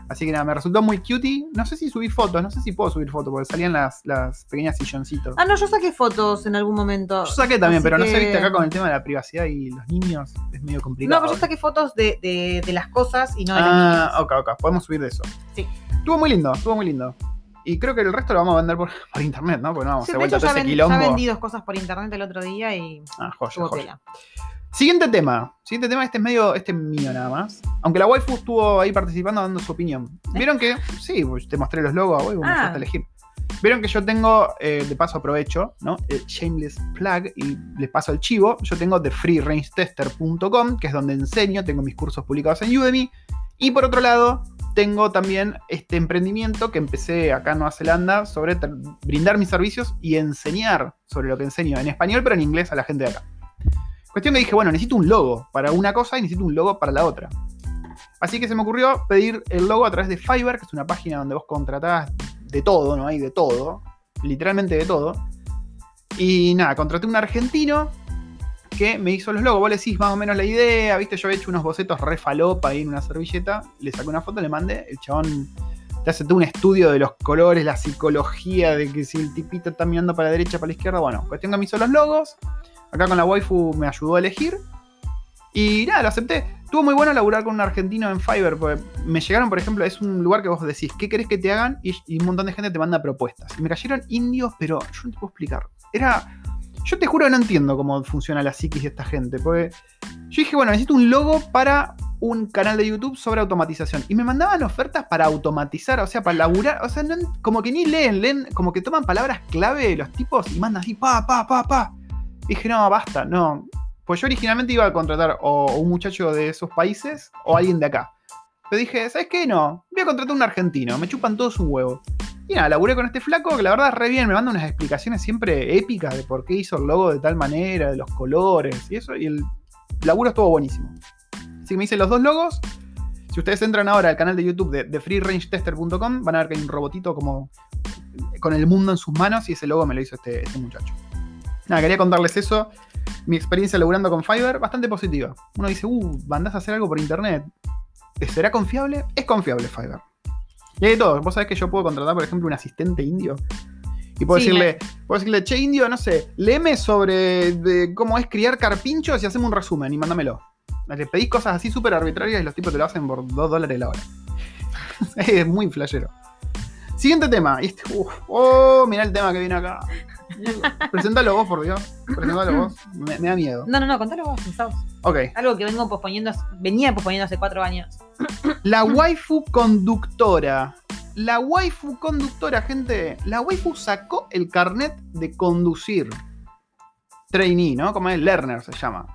Así que nada, me resultó muy cutie. No sé si subí fotos, no sé si puedo subir fotos, porque salían las, las pequeñas silloncitos. Ah, no, yo saqué fotos en algún momento. Yo saqué también, Así pero no sé, viste, acá con el tema de la privacidad y los niños es medio complicado. No, pero yo saqué fotos de, de- de las cosas y no de las ah, niñas. ok, ok, podemos subir de eso. Sí. Estuvo muy lindo, estuvo muy lindo. Y creo que el resto lo vamos a vender por, (laughs) por internet, ¿no? Porque no vamos Sí, a de vuelta hecho, todo ya, ese ven- quilombo. ya vendí dos cosas por internet el otro día y Ah, joya, joya. tela. Siguiente tema. Siguiente tema, este es medio, este es mío nada más. Aunque la waifu estuvo ahí participando dando su opinión. Vieron que, sí, pues te mostré los logos a waifu, me Ah. dejaste elegir. Vieron que yo tengo, eh, de paso aprovecho, ¿no? El Shameless Plug y les paso el chivo. Yo tengo de freerangetester.com, que es donde enseño, tengo mis cursos publicados en Udemy. Y por otro lado, tengo también este emprendimiento que empecé acá en Nueva Zelanda sobre brindar mis servicios y enseñar sobre lo que enseño en español, pero en inglés a la gente de acá. Cuestión que dije, bueno, necesito un logo para una cosa y necesito un logo para la otra. Así que se me ocurrió pedir el logo a través de Fiverr, que es una página donde vos contratás de todo, ¿no? Hay de todo, literalmente de todo. Y nada, contraté un argentino que me hizo los logos. Vos le decís más o menos la idea, ¿viste? Yo había hecho unos bocetos re falopa ahí en una servilleta, le saqué una foto, le mandé, el chabón te hace todo un estudio de los colores, la psicología, de que si el tipito está mirando para la derecha, para la izquierda, bueno, cuestión que me hizo los logos. Acá con la waifu me ayudó a elegir. Y nada, lo acepté. Estuvo muy bueno laburar con un argentino en Fiverr, porque me llegaron, por ejemplo, es un lugar que vos decís, ¿qué querés que te hagan? Y, un montón de gente te manda propuestas. Y me cayeron indios, pero yo no te puedo explicar. Era. Yo te juro que no entiendo cómo funciona la psiquis de esta gente. Porque yo dije, bueno, necesito un logo para un canal de YouTube sobre automatización. Y me mandaban ofertas para automatizar, o sea, para laburar. O sea, como que ni leen, leen, como que toman palabras clave de los tipos y mandan así, pa, pa, pa, pa. Dije, no, basta, no. Pues yo originalmente iba a contratar o un muchacho de esos países o alguien de acá. Pero dije, ¿sabes qué? No, voy a contratar a un argentino, me chupan todos un huevo. Y nada, laburé con este flaco que la verdad re bien, me manda unas explicaciones siempre épicas de por qué hizo el logo de tal manera, de los colores y eso, y el laburo estuvo buenísimo. Así que me hice los dos logos. Si ustedes entran ahora al canal de YouTube de, de freerangetester.com, van a ver que hay un robotito como con el mundo en sus manos y ese logo me lo hizo este, este muchacho. Nada, quería contarles eso. Mi experiencia laburando con Fiverr, bastante positiva. Uno dice, uh, mandás a hacer algo por internet. ¿Será confiable? Es confiable Fiverr. Y hay de todo. Vos sabés que yo puedo contratar, por ejemplo, un asistente indio. Y puedo Sí, decirle, puedo decirle, che, indio, no sé, léeme sobre de cómo es criar carpinchos y hacemos un resumen y mándamelo. Le pedís cosas así súper arbitrarias y los tipos te lo hacen por 2 dólares la hora. (laughs) es muy flashero. Siguiente tema. Este, uf, oh, mirá el tema que viene acá. Presentalo vos, por Dios. Presentalo vos. Me, me da miedo. No, no, no, contalo vos, pensaos. Ok. Algo que vengo posponiendo, venía posponiendo hace cuatro años. La waifu conductora. La waifu conductora, gente. La waifu sacó el carnet de conducir. Trainee, ¿no? Como es learner se llama.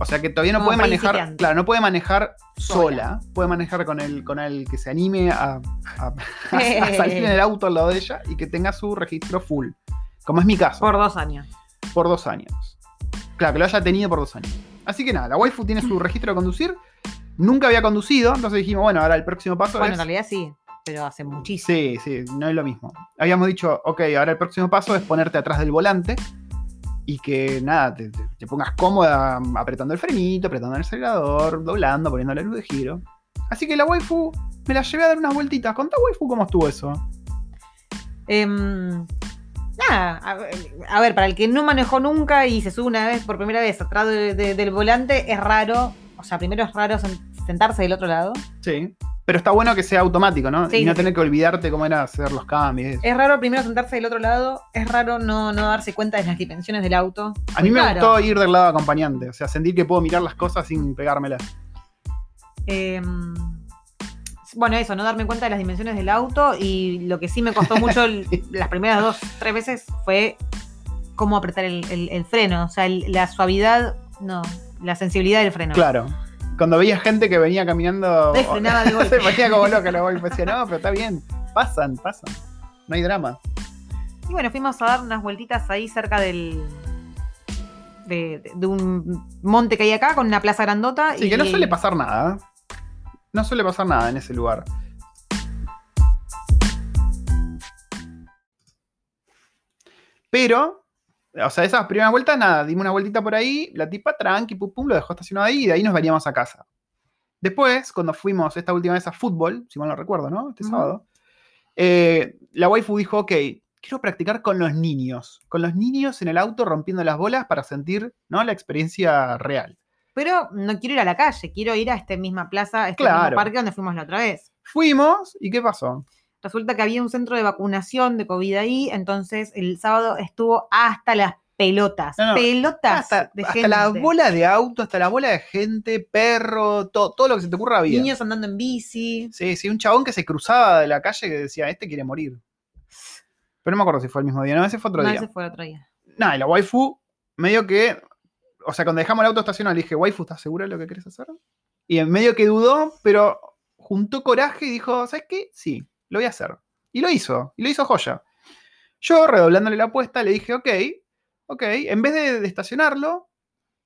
O sea que todavía no Como puede manejar. Claro, no puede manejar sola. Sola. Puede manejar con el, con el que se anime a, a- a (laughs) salir en el auto al lado de ella y que tenga su registro full. Como es mi caso. Por dos años. por dos años. Claro, que lo haya tenido por dos años. Así que nada, la waifu tiene su registro de conducir. Nunca había conducido, entonces dijimos, bueno, ahora el próximo paso Bueno, es. en realidad sí, pero hace muchísimo. Sí, sí, no es lo mismo. Habíamos dicho, ok, ahora el próximo paso es ponerte atrás del volante y que nada, te, pongas cómoda apretando el frenito, apretando el acelerador, doblando, poniendo la luz de giro. Así que la waifu me la llevé a dar unas vueltitas. Contá, waifu, cómo estuvo eso. Em, nada, a ver, a ver, para el que no manejó nunca y se sube una vez por primera vez atrás de- de- del volante, es raro. O sea, primero es raro sen- sentarse del otro lado. Sí. Pero está bueno que sea automático, ¿no? Sí, y no tener que olvidarte cómo era hacer los cambios. Es raro primero sentarse del otro lado. Es raro no, no darse cuenta de las dimensiones del auto. A mí me gustó ir del lado acompañante, o sea, sentir que puedo mirar las cosas sin pegármelas. Em, bueno, eso, no darme cuenta de las dimensiones del auto. Y lo que sí me costó mucho el- (laughs) las primeras dos, tres veces fue cómo apretar el, el- el freno. O sea, la suavidad, no, la sensibilidad del freno. Claro. Cuando veía gente que venía caminando. Te frenaba de (laughs) se ponía como (laughs) loca la golpe. Decía, no, pero está bien. Pasan, pasan. No hay drama. Y bueno, fuimos a dar unas vueltitas ahí cerca del. De, de- de un monte que hay acá con una plaza grandota. Sí, y que no suele pasar nada. No suele pasar nada en ese lugar. Pero, o sea, esas primeras vueltas, nada, dimos una vueltita por ahí, la tipa tranqui, pum, pum, lo dejó estacionado ahí y de ahí nos veníamos a casa. Después, cuando fuimos esta última vez a fútbol, si mal no recuerdo, ¿no? Este sábado, eh, la waifu dijo, ok, quiero practicar con los niños, con los niños en el auto rompiendo las bolas para sentir, ¿no? La experiencia real. Pero no quiero ir a la calle, quiero ir a esta misma plaza, a este Claro. mismo parque donde fuimos la otra vez. Fuimos, ¿y qué pasó? Resulta que había un centro de vacunación de COVID ahí, entonces el sábado estuvo hasta las pelotas. No, no, pelotas Hasta, de hasta gente. la bola de auto, hasta la bola de gente, perro, todo, todo lo que se te ocurra había. Niños andando en bici. Sí, sí, un chabón que se cruzaba de la calle que decía, este quiere morir. Pero no me acuerdo si fue el mismo día, no, ese fue otro No, día. ese fue otro día. Nada, y la waifu, medio que, o sea, cuando dejamos el auto estacionado le dije, waifu, ¿estás segura de lo que querés hacer? Y en medio que dudó, pero juntó coraje y dijo, ¿sabes qué? Sí, lo voy a hacer. Y lo hizo, y lo hizo joya. Yo, redoblándole la apuesta, le dije, ok, ok, en vez de, de estacionarlo,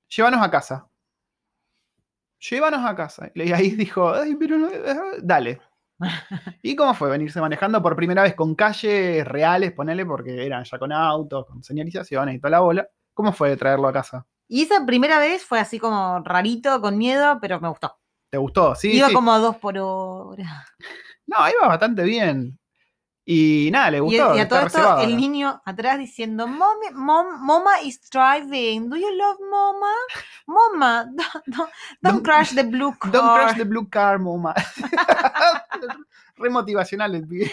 llévanos a casa. Llévanos a casa. Y ahí dijo, Ay, pero no, eh, dale. (laughs) ¿Y cómo fue venirse manejando por primera vez con calles reales, ponele, porque eran ya con autos, con señalizaciones y toda la bola? ¿Cómo fue traerlo a casa? Y esa primera vez fue así como rarito, con miedo, pero me gustó. ¿Te gustó? Sí, Iba sí. como a dos por hora. (laughs) No, iba bastante bien. Y nada, le Y, gustó. y a está todo esto, reservado el niño atrás diciendo, Mommy, mom, Mama is driving. Do you love Mama? Mama, (laughs) don't, don't- crash the blue (laughs) car. Don't crash the blue car, mama. Re motivacional el pibe.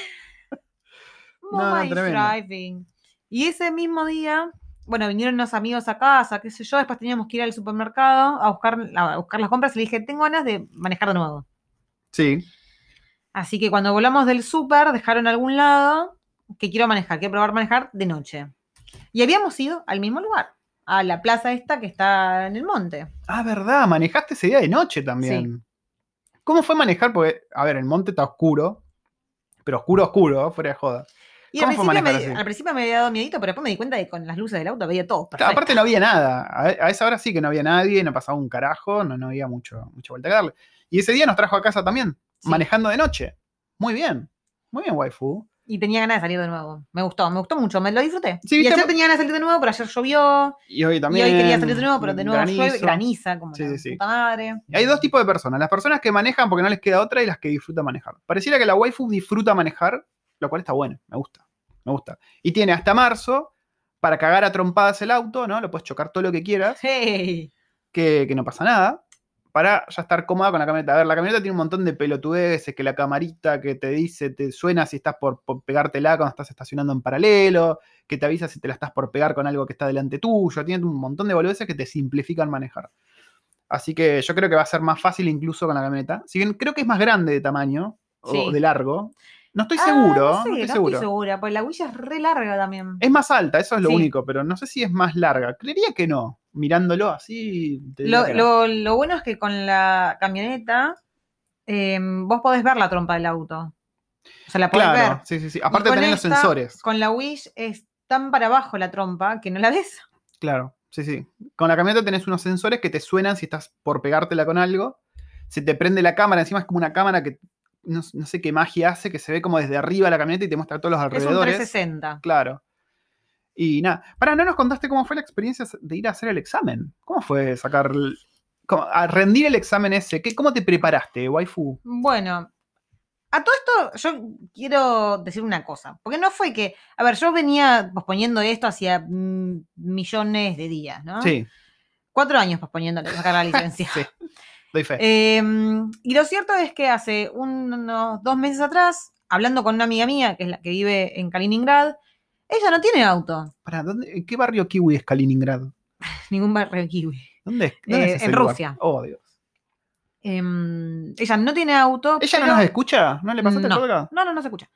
Mama No, is driving. Y ese mismo día, bueno, vinieron unos amigos a casa, qué sé yo, después teníamos que ir al supermercado a buscar, a buscar las compras y le dije, tengo ganas de manejar de nuevo. Sí. Así que cuando volamos del súper, dejaron a algún lado que quiero manejar, quiero probar manejar de noche. Y habíamos ido al mismo lugar, a la plaza esta que está en el monte. Ah, verdad, manejaste ese día de noche también. ¿Cómo fue manejar? Porque, a ver, el monte está oscuro, pero oscuro, oscuro, fuera de joda. Y al ¿Cómo fue principio, me, al principio me había dado miedito, pero después me di cuenta de que con las luces del auto veía todo. Perfecto. Aparte no había nada. A, esa hora sí que no había nadie, no pasaba un carajo, no, no había mucho, mucha vuelta que darle. Y ese día nos trajo a casa también, Sí. manejando de noche. Muy bien. Muy bien, waifu. Y tenía ganas de salir de nuevo. Me gustó, me gustó mucho, me lo disfruté. Sí, y ayer tenía ganas de salir de nuevo, pero ayer llovió. Y hoy también. y hoy quería salir de nuevo, pero de nuevo granizo. llueve, graniza, como Sí, la sí, sí. puta madre. Y Hay dos tipos de personas. Las personas que manejan porque no les queda otra y las que disfrutan manejar. Pareciera que la waifu disfruta manejar, lo cual está bueno. Me gusta. Me gusta. Y tiene hasta marzo para cagar a trompadas el auto, ¿no? Lo puedes chocar todo lo que quieras, Hey. que, que no pasa nada. Para ya estar cómoda con la camioneta. A ver, la camioneta tiene un montón de pelotudeces, que la camarita que te dice, te suena si estás por, por pegártela cuando estás estacionando en paralelo, que te avisa si te la estás por pegar con algo que está delante tuyo. Tiene un montón de boludeces que te simplifican manejar. Así que yo creo que va a ser más fácil incluso con la camioneta. Si bien creo que es más grande de tamaño o de largo. No estoy Ah, seguro, no, sé, no estoy no seguro. estoy segura, porque la huilla es re larga también. Es más alta, eso es lo Sí. único, pero no sé si es más larga. Creería que no. Mirándolo así. Lo, no. lo- lo bueno es que con la camioneta eh, vos podés ver la trompa del auto. O sea, la podés Claro, ver. sí, sí, sí. Aparte tenés los sensores. Con la Wish es tan para abajo la trompa que no la ves. Claro, sí, sí. Con la camioneta tenés unos sensores que te suenan si estás por pegártela con algo. Se te prende la cámara, encima es como una cámara que no, no sé qué magia hace, que se ve como desde arriba la camioneta y te muestra todos los Es un alrededores. 360. Claro. Y nada. Para, no nos contaste cómo fue la experiencia de ir a hacer el examen. ¿Cómo fue sacar. cómo- a rendir el examen ese? ¿Qué, ¿Cómo te preparaste, waifu? Bueno, a todo esto yo quiero decir una cosa, porque no fue que, a ver, yo venía posponiendo esto hacía mm, millones de días, ¿no? Sí, Cuatro años posponiendo sacar la (laughs) licencia. sí. Doy fe. Eh, y lo cierto es que hace unos dos meses atrás, hablando con una amiga mía, que es la que vive en Kaliningrad, ella no tiene auto, Pará, ¿dónde- ¿en qué barrio kiwi es Kaliningrad? (laughs) ningún barrio kiwi. ¿Dónde es? ¿Dónde Eh, es ese en lugar? Rusia. Oh, Dios. Em, ella no tiene auto. ¿Ella no nos escucha? ¿No le pasaste no, el podcast? no, no, no se escucha.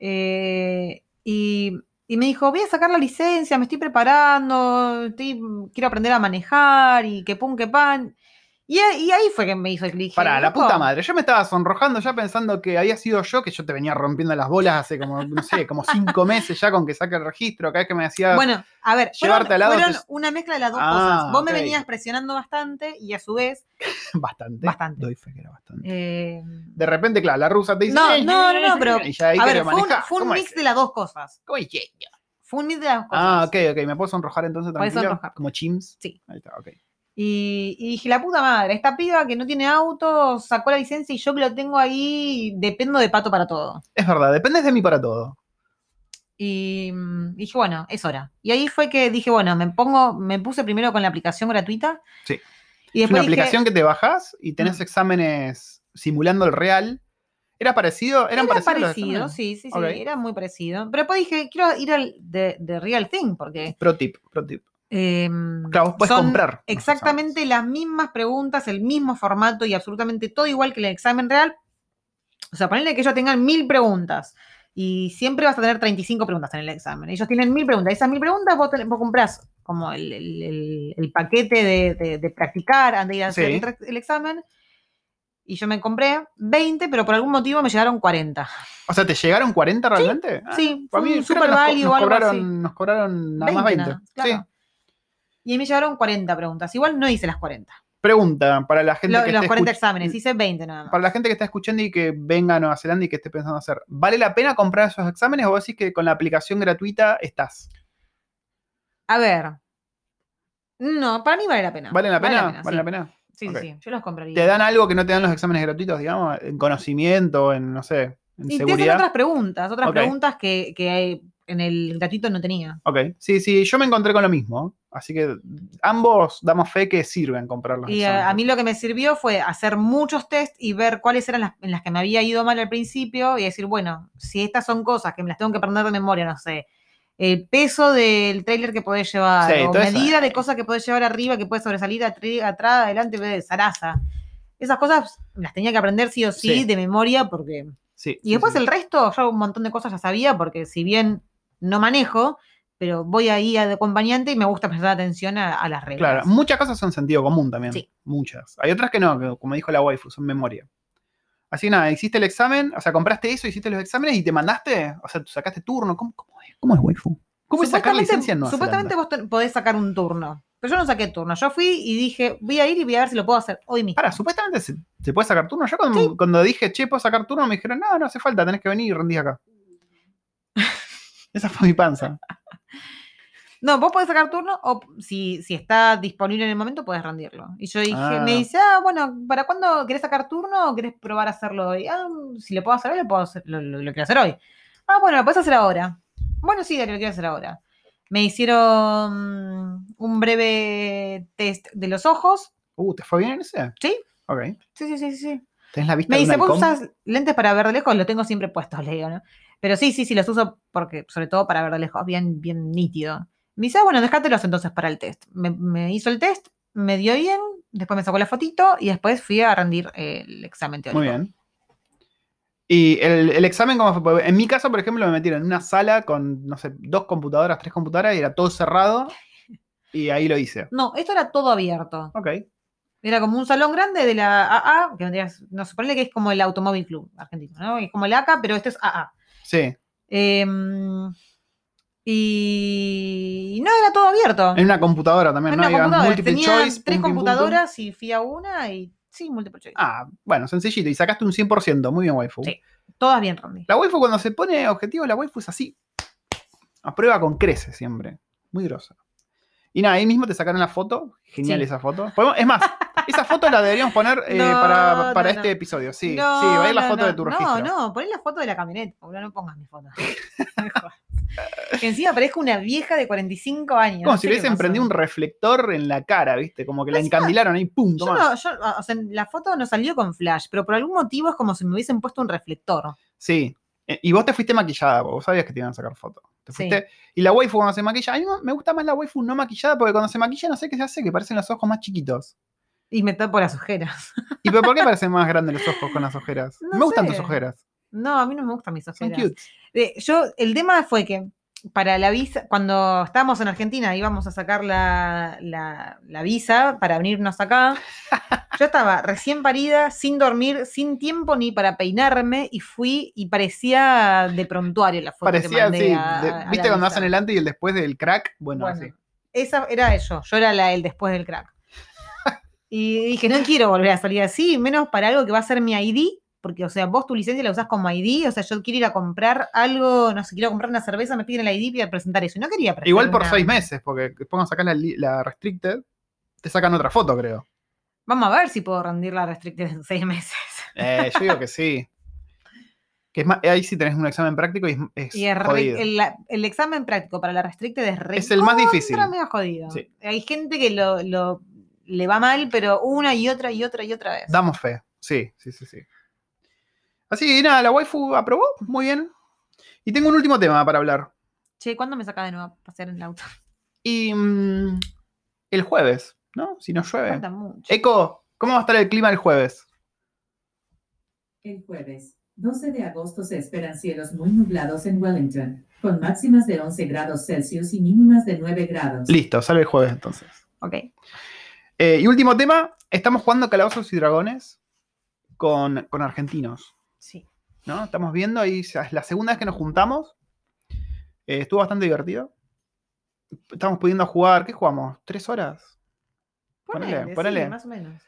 Eh, y, y me dijo, voy a sacar la licencia, me estoy preparando, estoy, quiero aprender a manejar y que pum, que pan. Y, ahí- y ahí fue que me hizo el clic. Para, la "Loco, puta madre. Yo me estaba sonrojando ya pensando que había sido yo que yo te venía rompiendo las bolas hace como, no sé, (laughs) como cinco meses ya con que saque el registro. Cada vez que me decía. Bueno, a ver, Llevarte fueron, al lado fueron te- una mezcla de las dos Ah, cosas. Vos me venías presionando bastante y a su vez. (laughs) bastante. Bastante. Doy fe que era bastante. eh, De repente, claro, la rusa te dice. No, "Eh, no, no, no, pero, Y ya ahí a ver, fue un, manejás. fue un ¿Cómo mix es? de las dos cosas. ¿Cómo? Fue un mix de las dos cosas. Ah, ok, ok. ¿Me puedo sonrojar entonces tranquilo? sonrojar. Como chims. Sí. Ahí está, ok. Y, y dije, la puta madre, esta piba que no tiene auto sacó la licencia y yo que lo tengo ahí, dependo de pato para todo. Es verdad, dependes de mí para todo. Y mm, dije, bueno, es hora. Y ahí fue que dije, bueno, me pongo, me puse primero con la aplicación gratuita. Sí. Y Es una dije, aplicación que te bajas y tenés Mm. exámenes simulando el real. ¿Era parecido? ¿Eran era parecidos parecido, sí, sí, sí, era muy parecido. Pero después dije, quiero ir al de, de Real Thing, porque Pro tip, pro tip. Em, Claro, vos podés son comprar. exactamente las mismas preguntas, el mismo formato y absolutamente todo igual que el examen real. O sea, ponerle que ellos tengan mil preguntas y siempre vas a tener 35 preguntas en el examen. Ellos tienen mil preguntas. Esas mil preguntas vos, vos comprás como el, el- el- el paquete de, de- de practicar antes de ir a hacer Sí. el, examen. Y yo me compré 20, pero por algún motivo me llegaron 40. O sea, ¿te llegaron 40 realmente? Ah, sí, fue mí un super nos, value nos algo cobraron, así. nos cobraron nada más 20. nada, Sí. claro. Y a mí me llegaron 40 preguntas. Igual no hice las 40. Pregunta para la gente Lo- que los esté 40 escuch- exámenes, hice 20 nada más. Para la gente que está escuchando y que venga a Nueva Zelanda y que esté pensando hacer, ¿vale la pena comprar esos exámenes o vos decís que con la aplicación gratuita estás? A ver. No, para mí vale la pena. ¿Vale la pena? ¿Vale sí. la pena? Sí, sí. Yo los compraría. ¿Te dan algo que no te dan los exámenes gratuitos, digamos? En conocimiento, en, no sé, en y te hacen seguridad. otras preguntas, otras preguntas que, que hay- en el gratuito no tenía. Ok, sí, sí, yo me encontré con lo mismo. Así que ambos damos fe que sirven comprar los Y a, exámenes. a mí lo que me sirvió fue hacer muchos test y ver cuáles eran las en las que me había ido mal al principio y decir, bueno, si estas son cosas que me las tengo que aprender de memoria, no sé, el peso del trailer que podés llevar, Sí, o eso. medida de cosas que podés llevar arriba, que puedes sobresalir atrás, adelante, de zaraza. Esas cosas las tenía que aprender sí o sí, Sí. de memoria porque... Sí, Y después el resto, yo un montón de cosas ya sabía porque si bien no manejo, pero voy ahí de acompañante y me gusta prestar atención a, a las reglas. Claro, muchas cosas son sentido común también. Sí. Muchas. Hay otras que no, que como dijo la waifu, son memoria. Así que nada, hiciste el examen, o sea, compraste eso, hiciste los exámenes y te mandaste, o sea, tú sacaste turno. ¿Cómo, cómo es? ¿Cómo es waifu? ¿Cómo es sacar Supuestamente- licencia en Nueva Supuestamente Zelanda? vos podés sacar un turno. Pero yo no saqué turno. Yo fui y dije, voy a ir y voy a ver si lo puedo hacer hoy mismo. Para, supuestamente se, se puede sacar turno. Yo cuando, cuando dije, che, ¿puedo sacar turno? Me dijeron, no, no hace falta, tenés que venir y rendís acá. Esa fue mi panza. (laughs) No, vos podés sacar turno o si, si está disponible en el momento, podés rendirlo. Y yo dije, Ah. me dice, ah, bueno, ¿para cuándo querés sacar turno o querés probar a hacerlo hoy? Ah, si lo puedo hacer hoy, lo, puedo hacer, lo, lo- lo quiero hacer hoy. Ah, bueno, lo puedes hacer ahora. Bueno, sí, dale, lo quiero hacer ahora. Me hicieron un breve test de los ojos. Uh, ¿te fue bien ese? Sí. Ok. Sí, sí, sí, sí. ¿Tenés la vista Me dice, ¿vos usas lentes para ver de lejos? Lo tengo siempre puestos, (laughs) le digo, ¿no? Pero sí, sí, sí, los uso porque, sobre todo para ver de lejos, bien, bien nítido. Me dice, ah, bueno, déjatelos entonces para el test. Me, me hizo el test, me dio bien, después me sacó la fotito y después fui a rendir eh, el examen teórico. Muy bien. Y el, el examen, ¿cómo fue? En mi caso, por ejemplo, me metieron en una sala con, no sé, dos computadoras, tres computadoras y era todo cerrado. Y ahí lo hice. No, esto era todo abierto. Ok. Era como un salón grande de la AA, que no sé, ponele que es como el Automóvil Club argentino, ¿no? Es como el ACA, pero esto es AA. Sí. Em, y no, era todo abierto. En una computadora también, En ¿no? una computadora. multiple Tenía choice. tres computadoras y fui a una y sí, multiple choice. Ah, bueno, sencillito. Y sacaste un 100%. Muy bien, waifu. Sí. Todas bien, Randy. La waifu cuando se pone objetivo, la waifu es así. A prueba con crece siempre. Muy grosa. Y nada, ahí mismo te sacaron la foto. Genial Sí. esa foto. Podemos- Es más, (laughs) esa foto la deberíamos poner eh, No, para, para no, este no. episodio. Sí, sí, va a ir la foto de tu registro. No, no, poné la foto de la camioneta, boludo, no pongas mi foto. (laughs) que encima parezco una vieja de 45 años. Como si le hubiesen prendido un reflector en la cara, ¿viste? Como que la Encima, encandilaron ahí, ¡pum! Yo yo, o sea, la foto no salió con flash, pero por algún motivo es como si me hubiesen puesto un reflector. Sí. Eh, Y vos te fuiste maquillada, vos sabías que te iban a sacar fotos. Te Sí. Y la waifu cuando se maquilla, a mí me gusta más la waifu no maquillada porque cuando se maquilla no sé qué se hace, que parecen los ojos más chiquitos. Y me tapo las ojeras. ¿Y pero por qué parecen más grandes los ojos con las ojeras? No me gustan tus ojeras. No, a mí no me gustan mis Son ojeras. cute. Eh, yo, el tema fue que para la visa, cuando estábamos en Argentina íbamos a sacar la, la- la visa para venirnos acá. (laughs) Yo estaba recién parida, sin dormir, sin tiempo ni para peinarme, y fui y parecía de prontuario la foto que Parecía mandé así. a- de- ¿Viste cuando visa. hacen el antes y el después del crack? Bueno, Bueno, así. esa era yo, yo era la, el después del crack. Y dije, no quiero volver a salir así, menos para algo que va a ser mi ID, porque, o sea, vos tu licencia la usás como ID, o sea, yo quiero ir a comprar algo, no sé, quiero comprar una cerveza, me piden el ID para presentar eso. Y no quería presentar Igual por una- seis meses, porque cuando sacas la, la restricted, te sacan otra foto, creo. Vamos a ver si puedo rendir la restricted en seis meses. Eh, yo digo que sí. Que es más, ahí sí tenés un examen práctico y es, es Y es re- jodido. el, examen práctico para la restricted es re Es el más difícil. mega jodido. Sí. Hay gente que lo, lo- le va mal, pero una y otra y otra y otra vez. Damos fe. Sí, sí, sí, sí. Así que nada, la waifu aprobó. Muy bien. Y tengo un último tema para hablar. Che, ¿cuándo me saca de nuevo a pasear en el auto? Y mm, el jueves, ¿no? Si no llueve. Falta mucho. Eco, ¿cómo va a estar el clima el jueves? El jueves, 12 de agosto se esperan cielos muy nublados en Wellington, con máximas de 11 grados Celsius y mínimas de 9 grados. Listo, sale el jueves entonces. Ok. Eh, y último tema, estamos jugando Calabozos y Dragones con, con argentinos. Sí. ¿no? Estamos viendo ahí, es la segunda vez que nos juntamos. Eh, estuvo bastante divertido. Estamos pudiendo jugar, ¿qué jugamos? ¿Tres horas? Ponele, Ponele, sí, más o menos.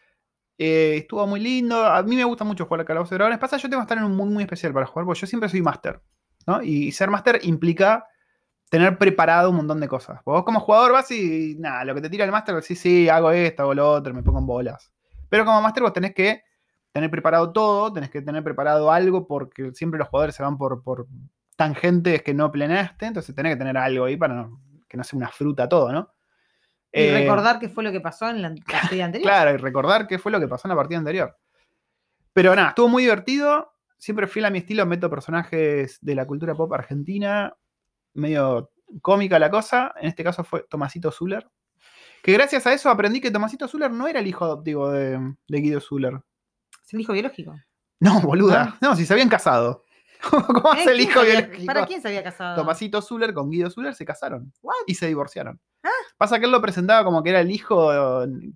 Eh, estuvo muy lindo. A mí me gusta mucho jugar a Calabozos y Dragones. Pasa, yo tengo que estar en un mood muy especial para jugar, porque yo siempre soy máster. ¿no? Y ser máster implica tener preparado un montón de cosas. Vos como jugador vas y nada, lo que te tira el máster, sí, sí, hago esto, hago lo otro, me pongo en bolas. Pero como máster vos tenés que tener preparado todo, tenés que tener preparado algo, porque siempre los jugadores se van por, por tangentes que no planeaste, entonces tenés que tener algo ahí para no- que no sea una fruta todo, ¿no? Y Eh, recordar qué fue lo que pasó en la (laughs) partida anterior. Claro, y recordar qué fue lo que pasó en la partida anterior. Pero nada, estuvo muy divertido. Siempre fiel a mi estilo, meto personajes de la cultura pop argentina. Medio cómica la cosa. En este caso fue Tomasito Zuller. Que gracias a eso aprendí que Tomasito Zuller no era el hijo adoptivo de, de Guido Zuller. Es el hijo biológico. No, boluda. No, si se habían casado. (laughs) ¿Cómo es el ¿Quién hijo biológico? ¿Para quién se había casado? Tomasito Zuller con Guido Zuller se casaron. What? Y se divorciaron. Ah. Pasa que él lo presentaba como que era el hijo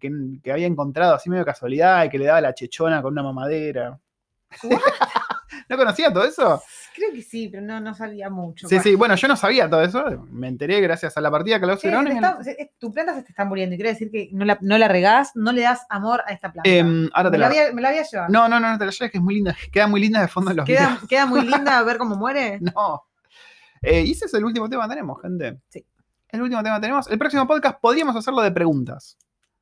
que, que había encontrado así medio casualidad y que le daba la chechona con una mamadera. What? (laughs) ¿No conocía todo eso? (laughs) Creo que sí, pero no, no sabía mucho. Sí, Bueno. sí, bueno, yo no sabía todo eso. Me enteré gracias a la partida que lo hicieron. te está- se- tu planta se te está muriendo y quiere decir que no la, no la regás, no le das amor a esta planta. Em, ahora me, te la la. voy a, me la voy a llevar. No, no, no, no te la lleves, que es muy linda. Queda muy linda de fondo en los queda, videos. queda muy (laughs) linda ver cómo muere. No. Eh, y ese es el último tema que tenemos, gente. Sí. El último tema que tenemos. El próximo podcast podríamos hacerlo de preguntas.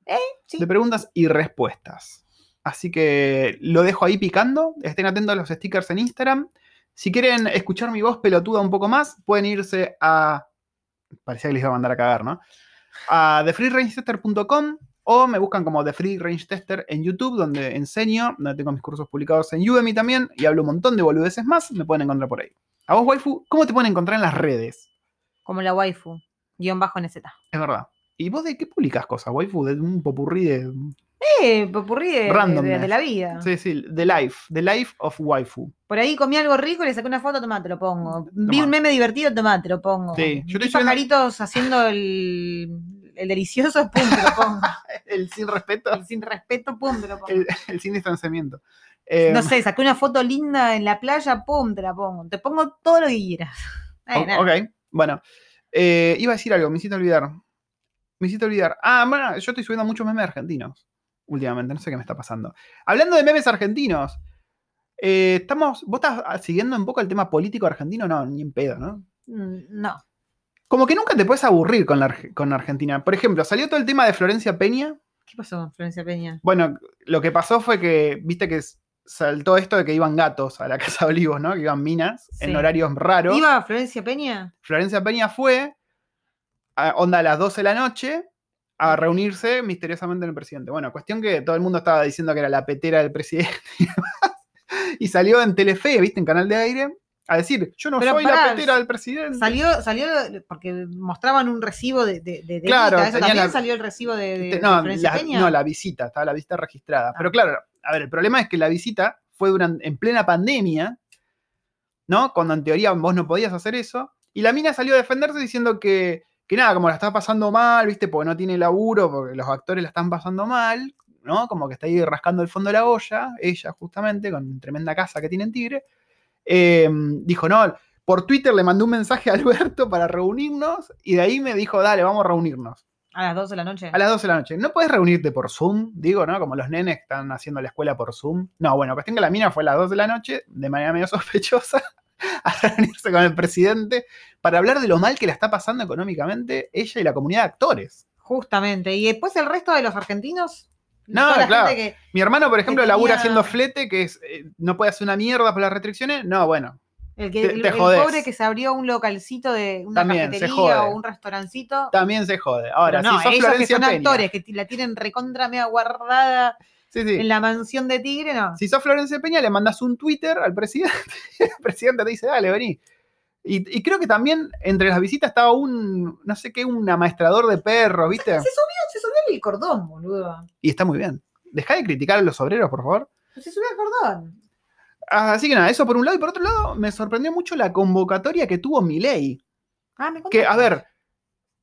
Eh, sí. De preguntas y respuestas. Así que lo dejo ahí picando. Estén atentos a los stickers en Instagram. Si quieren escuchar mi voz pelotuda un poco más, pueden irse a. Parecía que les iba a mandar a cagar, ¿no? A thefreerangetester.com o me buscan como The Free Range Tester en YouTube, donde enseño, donde tengo mis cursos publicados en Udemy también y hablo un montón de boludeces más. Me pueden encontrar por ahí. A vos, waifu, ¿cómo te pueden encontrar en las redes? Como la waifu, guion bajo NZ. Es verdad. ¿Y vos de qué publicas cosas, waifu? De un popurrí de. Eh, popurrí de, de- la vida. Sí, sí, The Life. The Life of Waifu. Por ahí comí algo rico y le saqué una foto, tomá, te lo pongo. Vi Tomá. un meme divertido, tomá, te lo pongo. Sí, yo Vi estoy pajaritos haciendo el, el delicioso, pum, te lo pongo. (laughs) El sin respeto. El sin respeto, pum, te lo pongo. El, el sin distanciamiento. Eh, no sé, saqué una foto linda en la playa, pum, te la pongo. Te pongo todo lo que quieras. (laughs) o- nada. ok, bueno. Eh, iba a decir algo, me hiciste olvidar. Me hiciste olvidar. Ah, bueno, yo estoy subiendo muchos memes argentinos últimamente, no sé qué me está pasando. Hablando de memes argentinos, eh, estamos, ¿vos estás siguiendo un poco el tema político argentino? No, ni en pedo, ¿no? Mm, No. Como que nunca te puedes aburrir con, la con Argentina. Por ejemplo, salió todo el tema de Florencia Peña. ¿Qué pasó con Florencia Peña? Bueno, lo que pasó fue que, viste que saltó esto de que iban gatos a la (laughs) Casa de Olivos, ¿no? Que iban minas en horarios raros. ¿Iba Florencia Peña? Florencia Peña fue, a, onda a las 12 de la noche, a reunirse misteriosamente el presidente. Bueno, cuestión que todo el mundo estaba diciendo que era la petera del presidente (laughs) y demás. Y salió en Telefe, viste, en Canal de Aire, a decir, yo no Pero soy pará, la petera del presidente. Salió, salió porque mostraban un recibo de, de, de Claro, delita. ¿Eso tenía también la- salió el recibo de, de- no, la, Peña? no, la visita, estaba la visita registrada. Ah. Pero claro, a ver, el problema es que la visita fue durante, en plena pandemia, ¿no? Cuando en teoría vos no podías hacer eso. Y la mina salió a defenderse diciendo que, que nada, como la está pasando mal, ¿viste? Porque no tiene laburo, porque los actores la están pasando mal, ¿no? Como que está ahí rascando el fondo de la olla, ella justamente, con tremenda casa que tiene en Tigre. Eh, dijo, no, por Twitter le mandé un mensaje a Alberto para reunirnos y de ahí me dijo, dale, vamos a reunirnos. A las 12 de la noche. A las 12 de la noche. ¿No puedes reunirte por Zoom? Digo, ¿no? Como los nenes que están haciendo la escuela por Zoom. No, bueno, cuestión que la mina fue a las 12 de la noche, de manera medio sospechosa, (laughs) a reunirse con el presidente para hablar de lo mal que la está pasando económicamente ella y la comunidad de actores. Justamente. Y después el resto de los argentinos. No, claro. gente que- Mi hermano, por ejemplo, Que labura tenía- haciendo flete, que es, eh, no puede hacer una mierda por las restricciones. No, bueno. el, que, Te- el- te el pobre que se abrió un localcito de una También, cafetería o un restaurancito. También se jode. Ahora, no, si sos ellos que son Peña. actores que la tienen recontra media guardada Sí, sí. en la mansión de Tigre, no. Si sos Florencia Peña, le mandas un Twitter al presidente (laughs) el presidente te dice, dale, vení. Y, y creo que también entre las visitas estaba un, no sé qué, un amaestrador de perros, ¿viste? Se subió, se subió el cordón, boludo. Y está muy bien. Dejá de criticar a los obreros, por favor. Se subió el cordón. Así que nada, eso por un lado. Y por otro lado, me sorprendió mucho la convocatoria que tuvo Milei. Ah, me Que, a contaste. ver,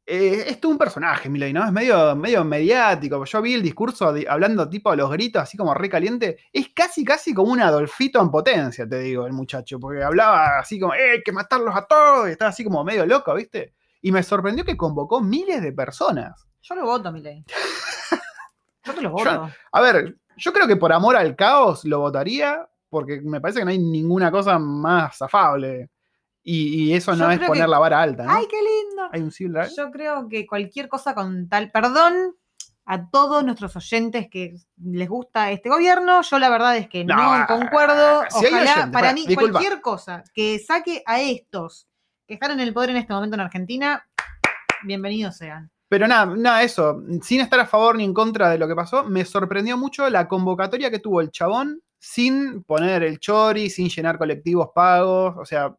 eh, es todo un personaje, Milei, ¿no? Es medio, medio mediático. Yo vi el discurso de- hablando tipo a los gritos, así como re caliente. Es casi, casi como un Adolfito en potencia, te digo, el muchacho. Porque hablaba así como, ¡eh, hay que matarlos a todos! Y estaba así como medio loco, ¿viste? Y me sorprendió que convocó miles de personas. Yo lo voto, Milei. (laughs) Yo te lo Yo- voto. A ver, yo creo que por amor al caos lo votaría, porque me parece que no hay ninguna cosa más afable. Y, y eso Yo no es poner que- la vara alta, ¿no? ¡Ay, qué lindo! Hay un civil right. Yo creo que cualquier cosa con tal. Perdón a todos nuestros oyentes que les gusta este gobierno. Yo la verdad es que no, No, concuerdo. si hay Ojalá, para para- mí, disculpa. cualquier cosa que saque a estos que están en el poder en este momento en Argentina, bienvenidos sean. Pero nada, nada, eso. Sin estar a favor ni en contra de lo que pasó, me sorprendió mucho la convocatoria que tuvo el chabón sin poner el chori, sin llenar colectivos pagos. O sea,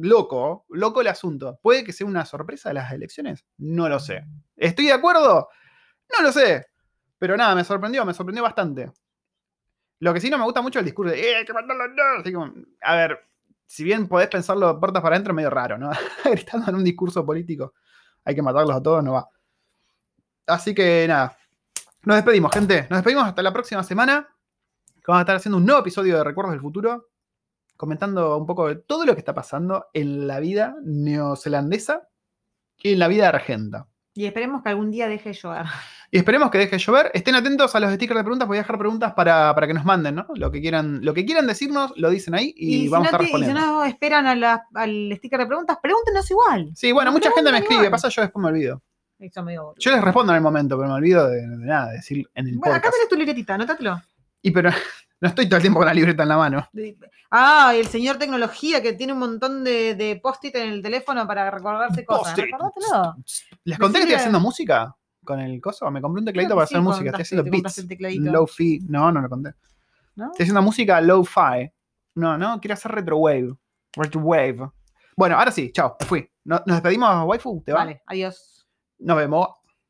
loco, loco el asunto. ¿Puede que sea una sorpresa de las elecciones? No lo sé. ¿Estoy de acuerdo? No lo sé. Pero nada, me sorprendió, me sorprendió bastante. Lo que sí no me gusta mucho es el discurso de, "Eh, hay que mandarlo a todos". Así como, a ver, si bien podés pensarlo puertas para adentro, medio raro, ¿no? (laughs) Gritando en un discurso político hay que matarlos a todos, no va. Así que nada, nos despedimos, gente. Nos despedimos hasta la próxima semana. Vamos a estar haciendo un nuevo episodio de Recuerdos del Futuro, comentando un poco de todo lo que está pasando en la vida neozelandesa y en la vida argenta. Y esperemos que algún día deje de llover. Y esperemos que deje de llover. Estén atentos a los stickers de preguntas. Voy a dejar preguntas para, para que nos manden, ¿no? Lo que quieran, lo que quieran decirnos, lo dicen ahí y, vamos a no te- y si no esperan a la- al sticker de preguntas, pregúntenos igual. Sí, bueno, mucha gente me escribe. Pasa, yo después me olvido. Eso. Yo les respondo en el momento, pero me olvido de, de nada, de decir en el Bueno, acá podcast. tenés tu libretita, anótatelo. Y pero no estoy todo el tiempo con la libreta en la mano. Ah, y el señor tecnología que tiene un montón de, de post-it en el teléfono para recordarse cosas. Recordátelo. ¿Les conté que estoy haciendo música con el coso? Me compré un tecladito para hacer música. Estoy haciendo beats. Low-fi. No, no lo conté. ¿no? Estoy haciendo música low-fi. No, no, quiero hacer retro-wave. Retro-wave. Bueno, ahora sí, chao, fui. No- ¿Nos despedimos, waifu? ¿Te va? Vale, adiós. Nos vemos.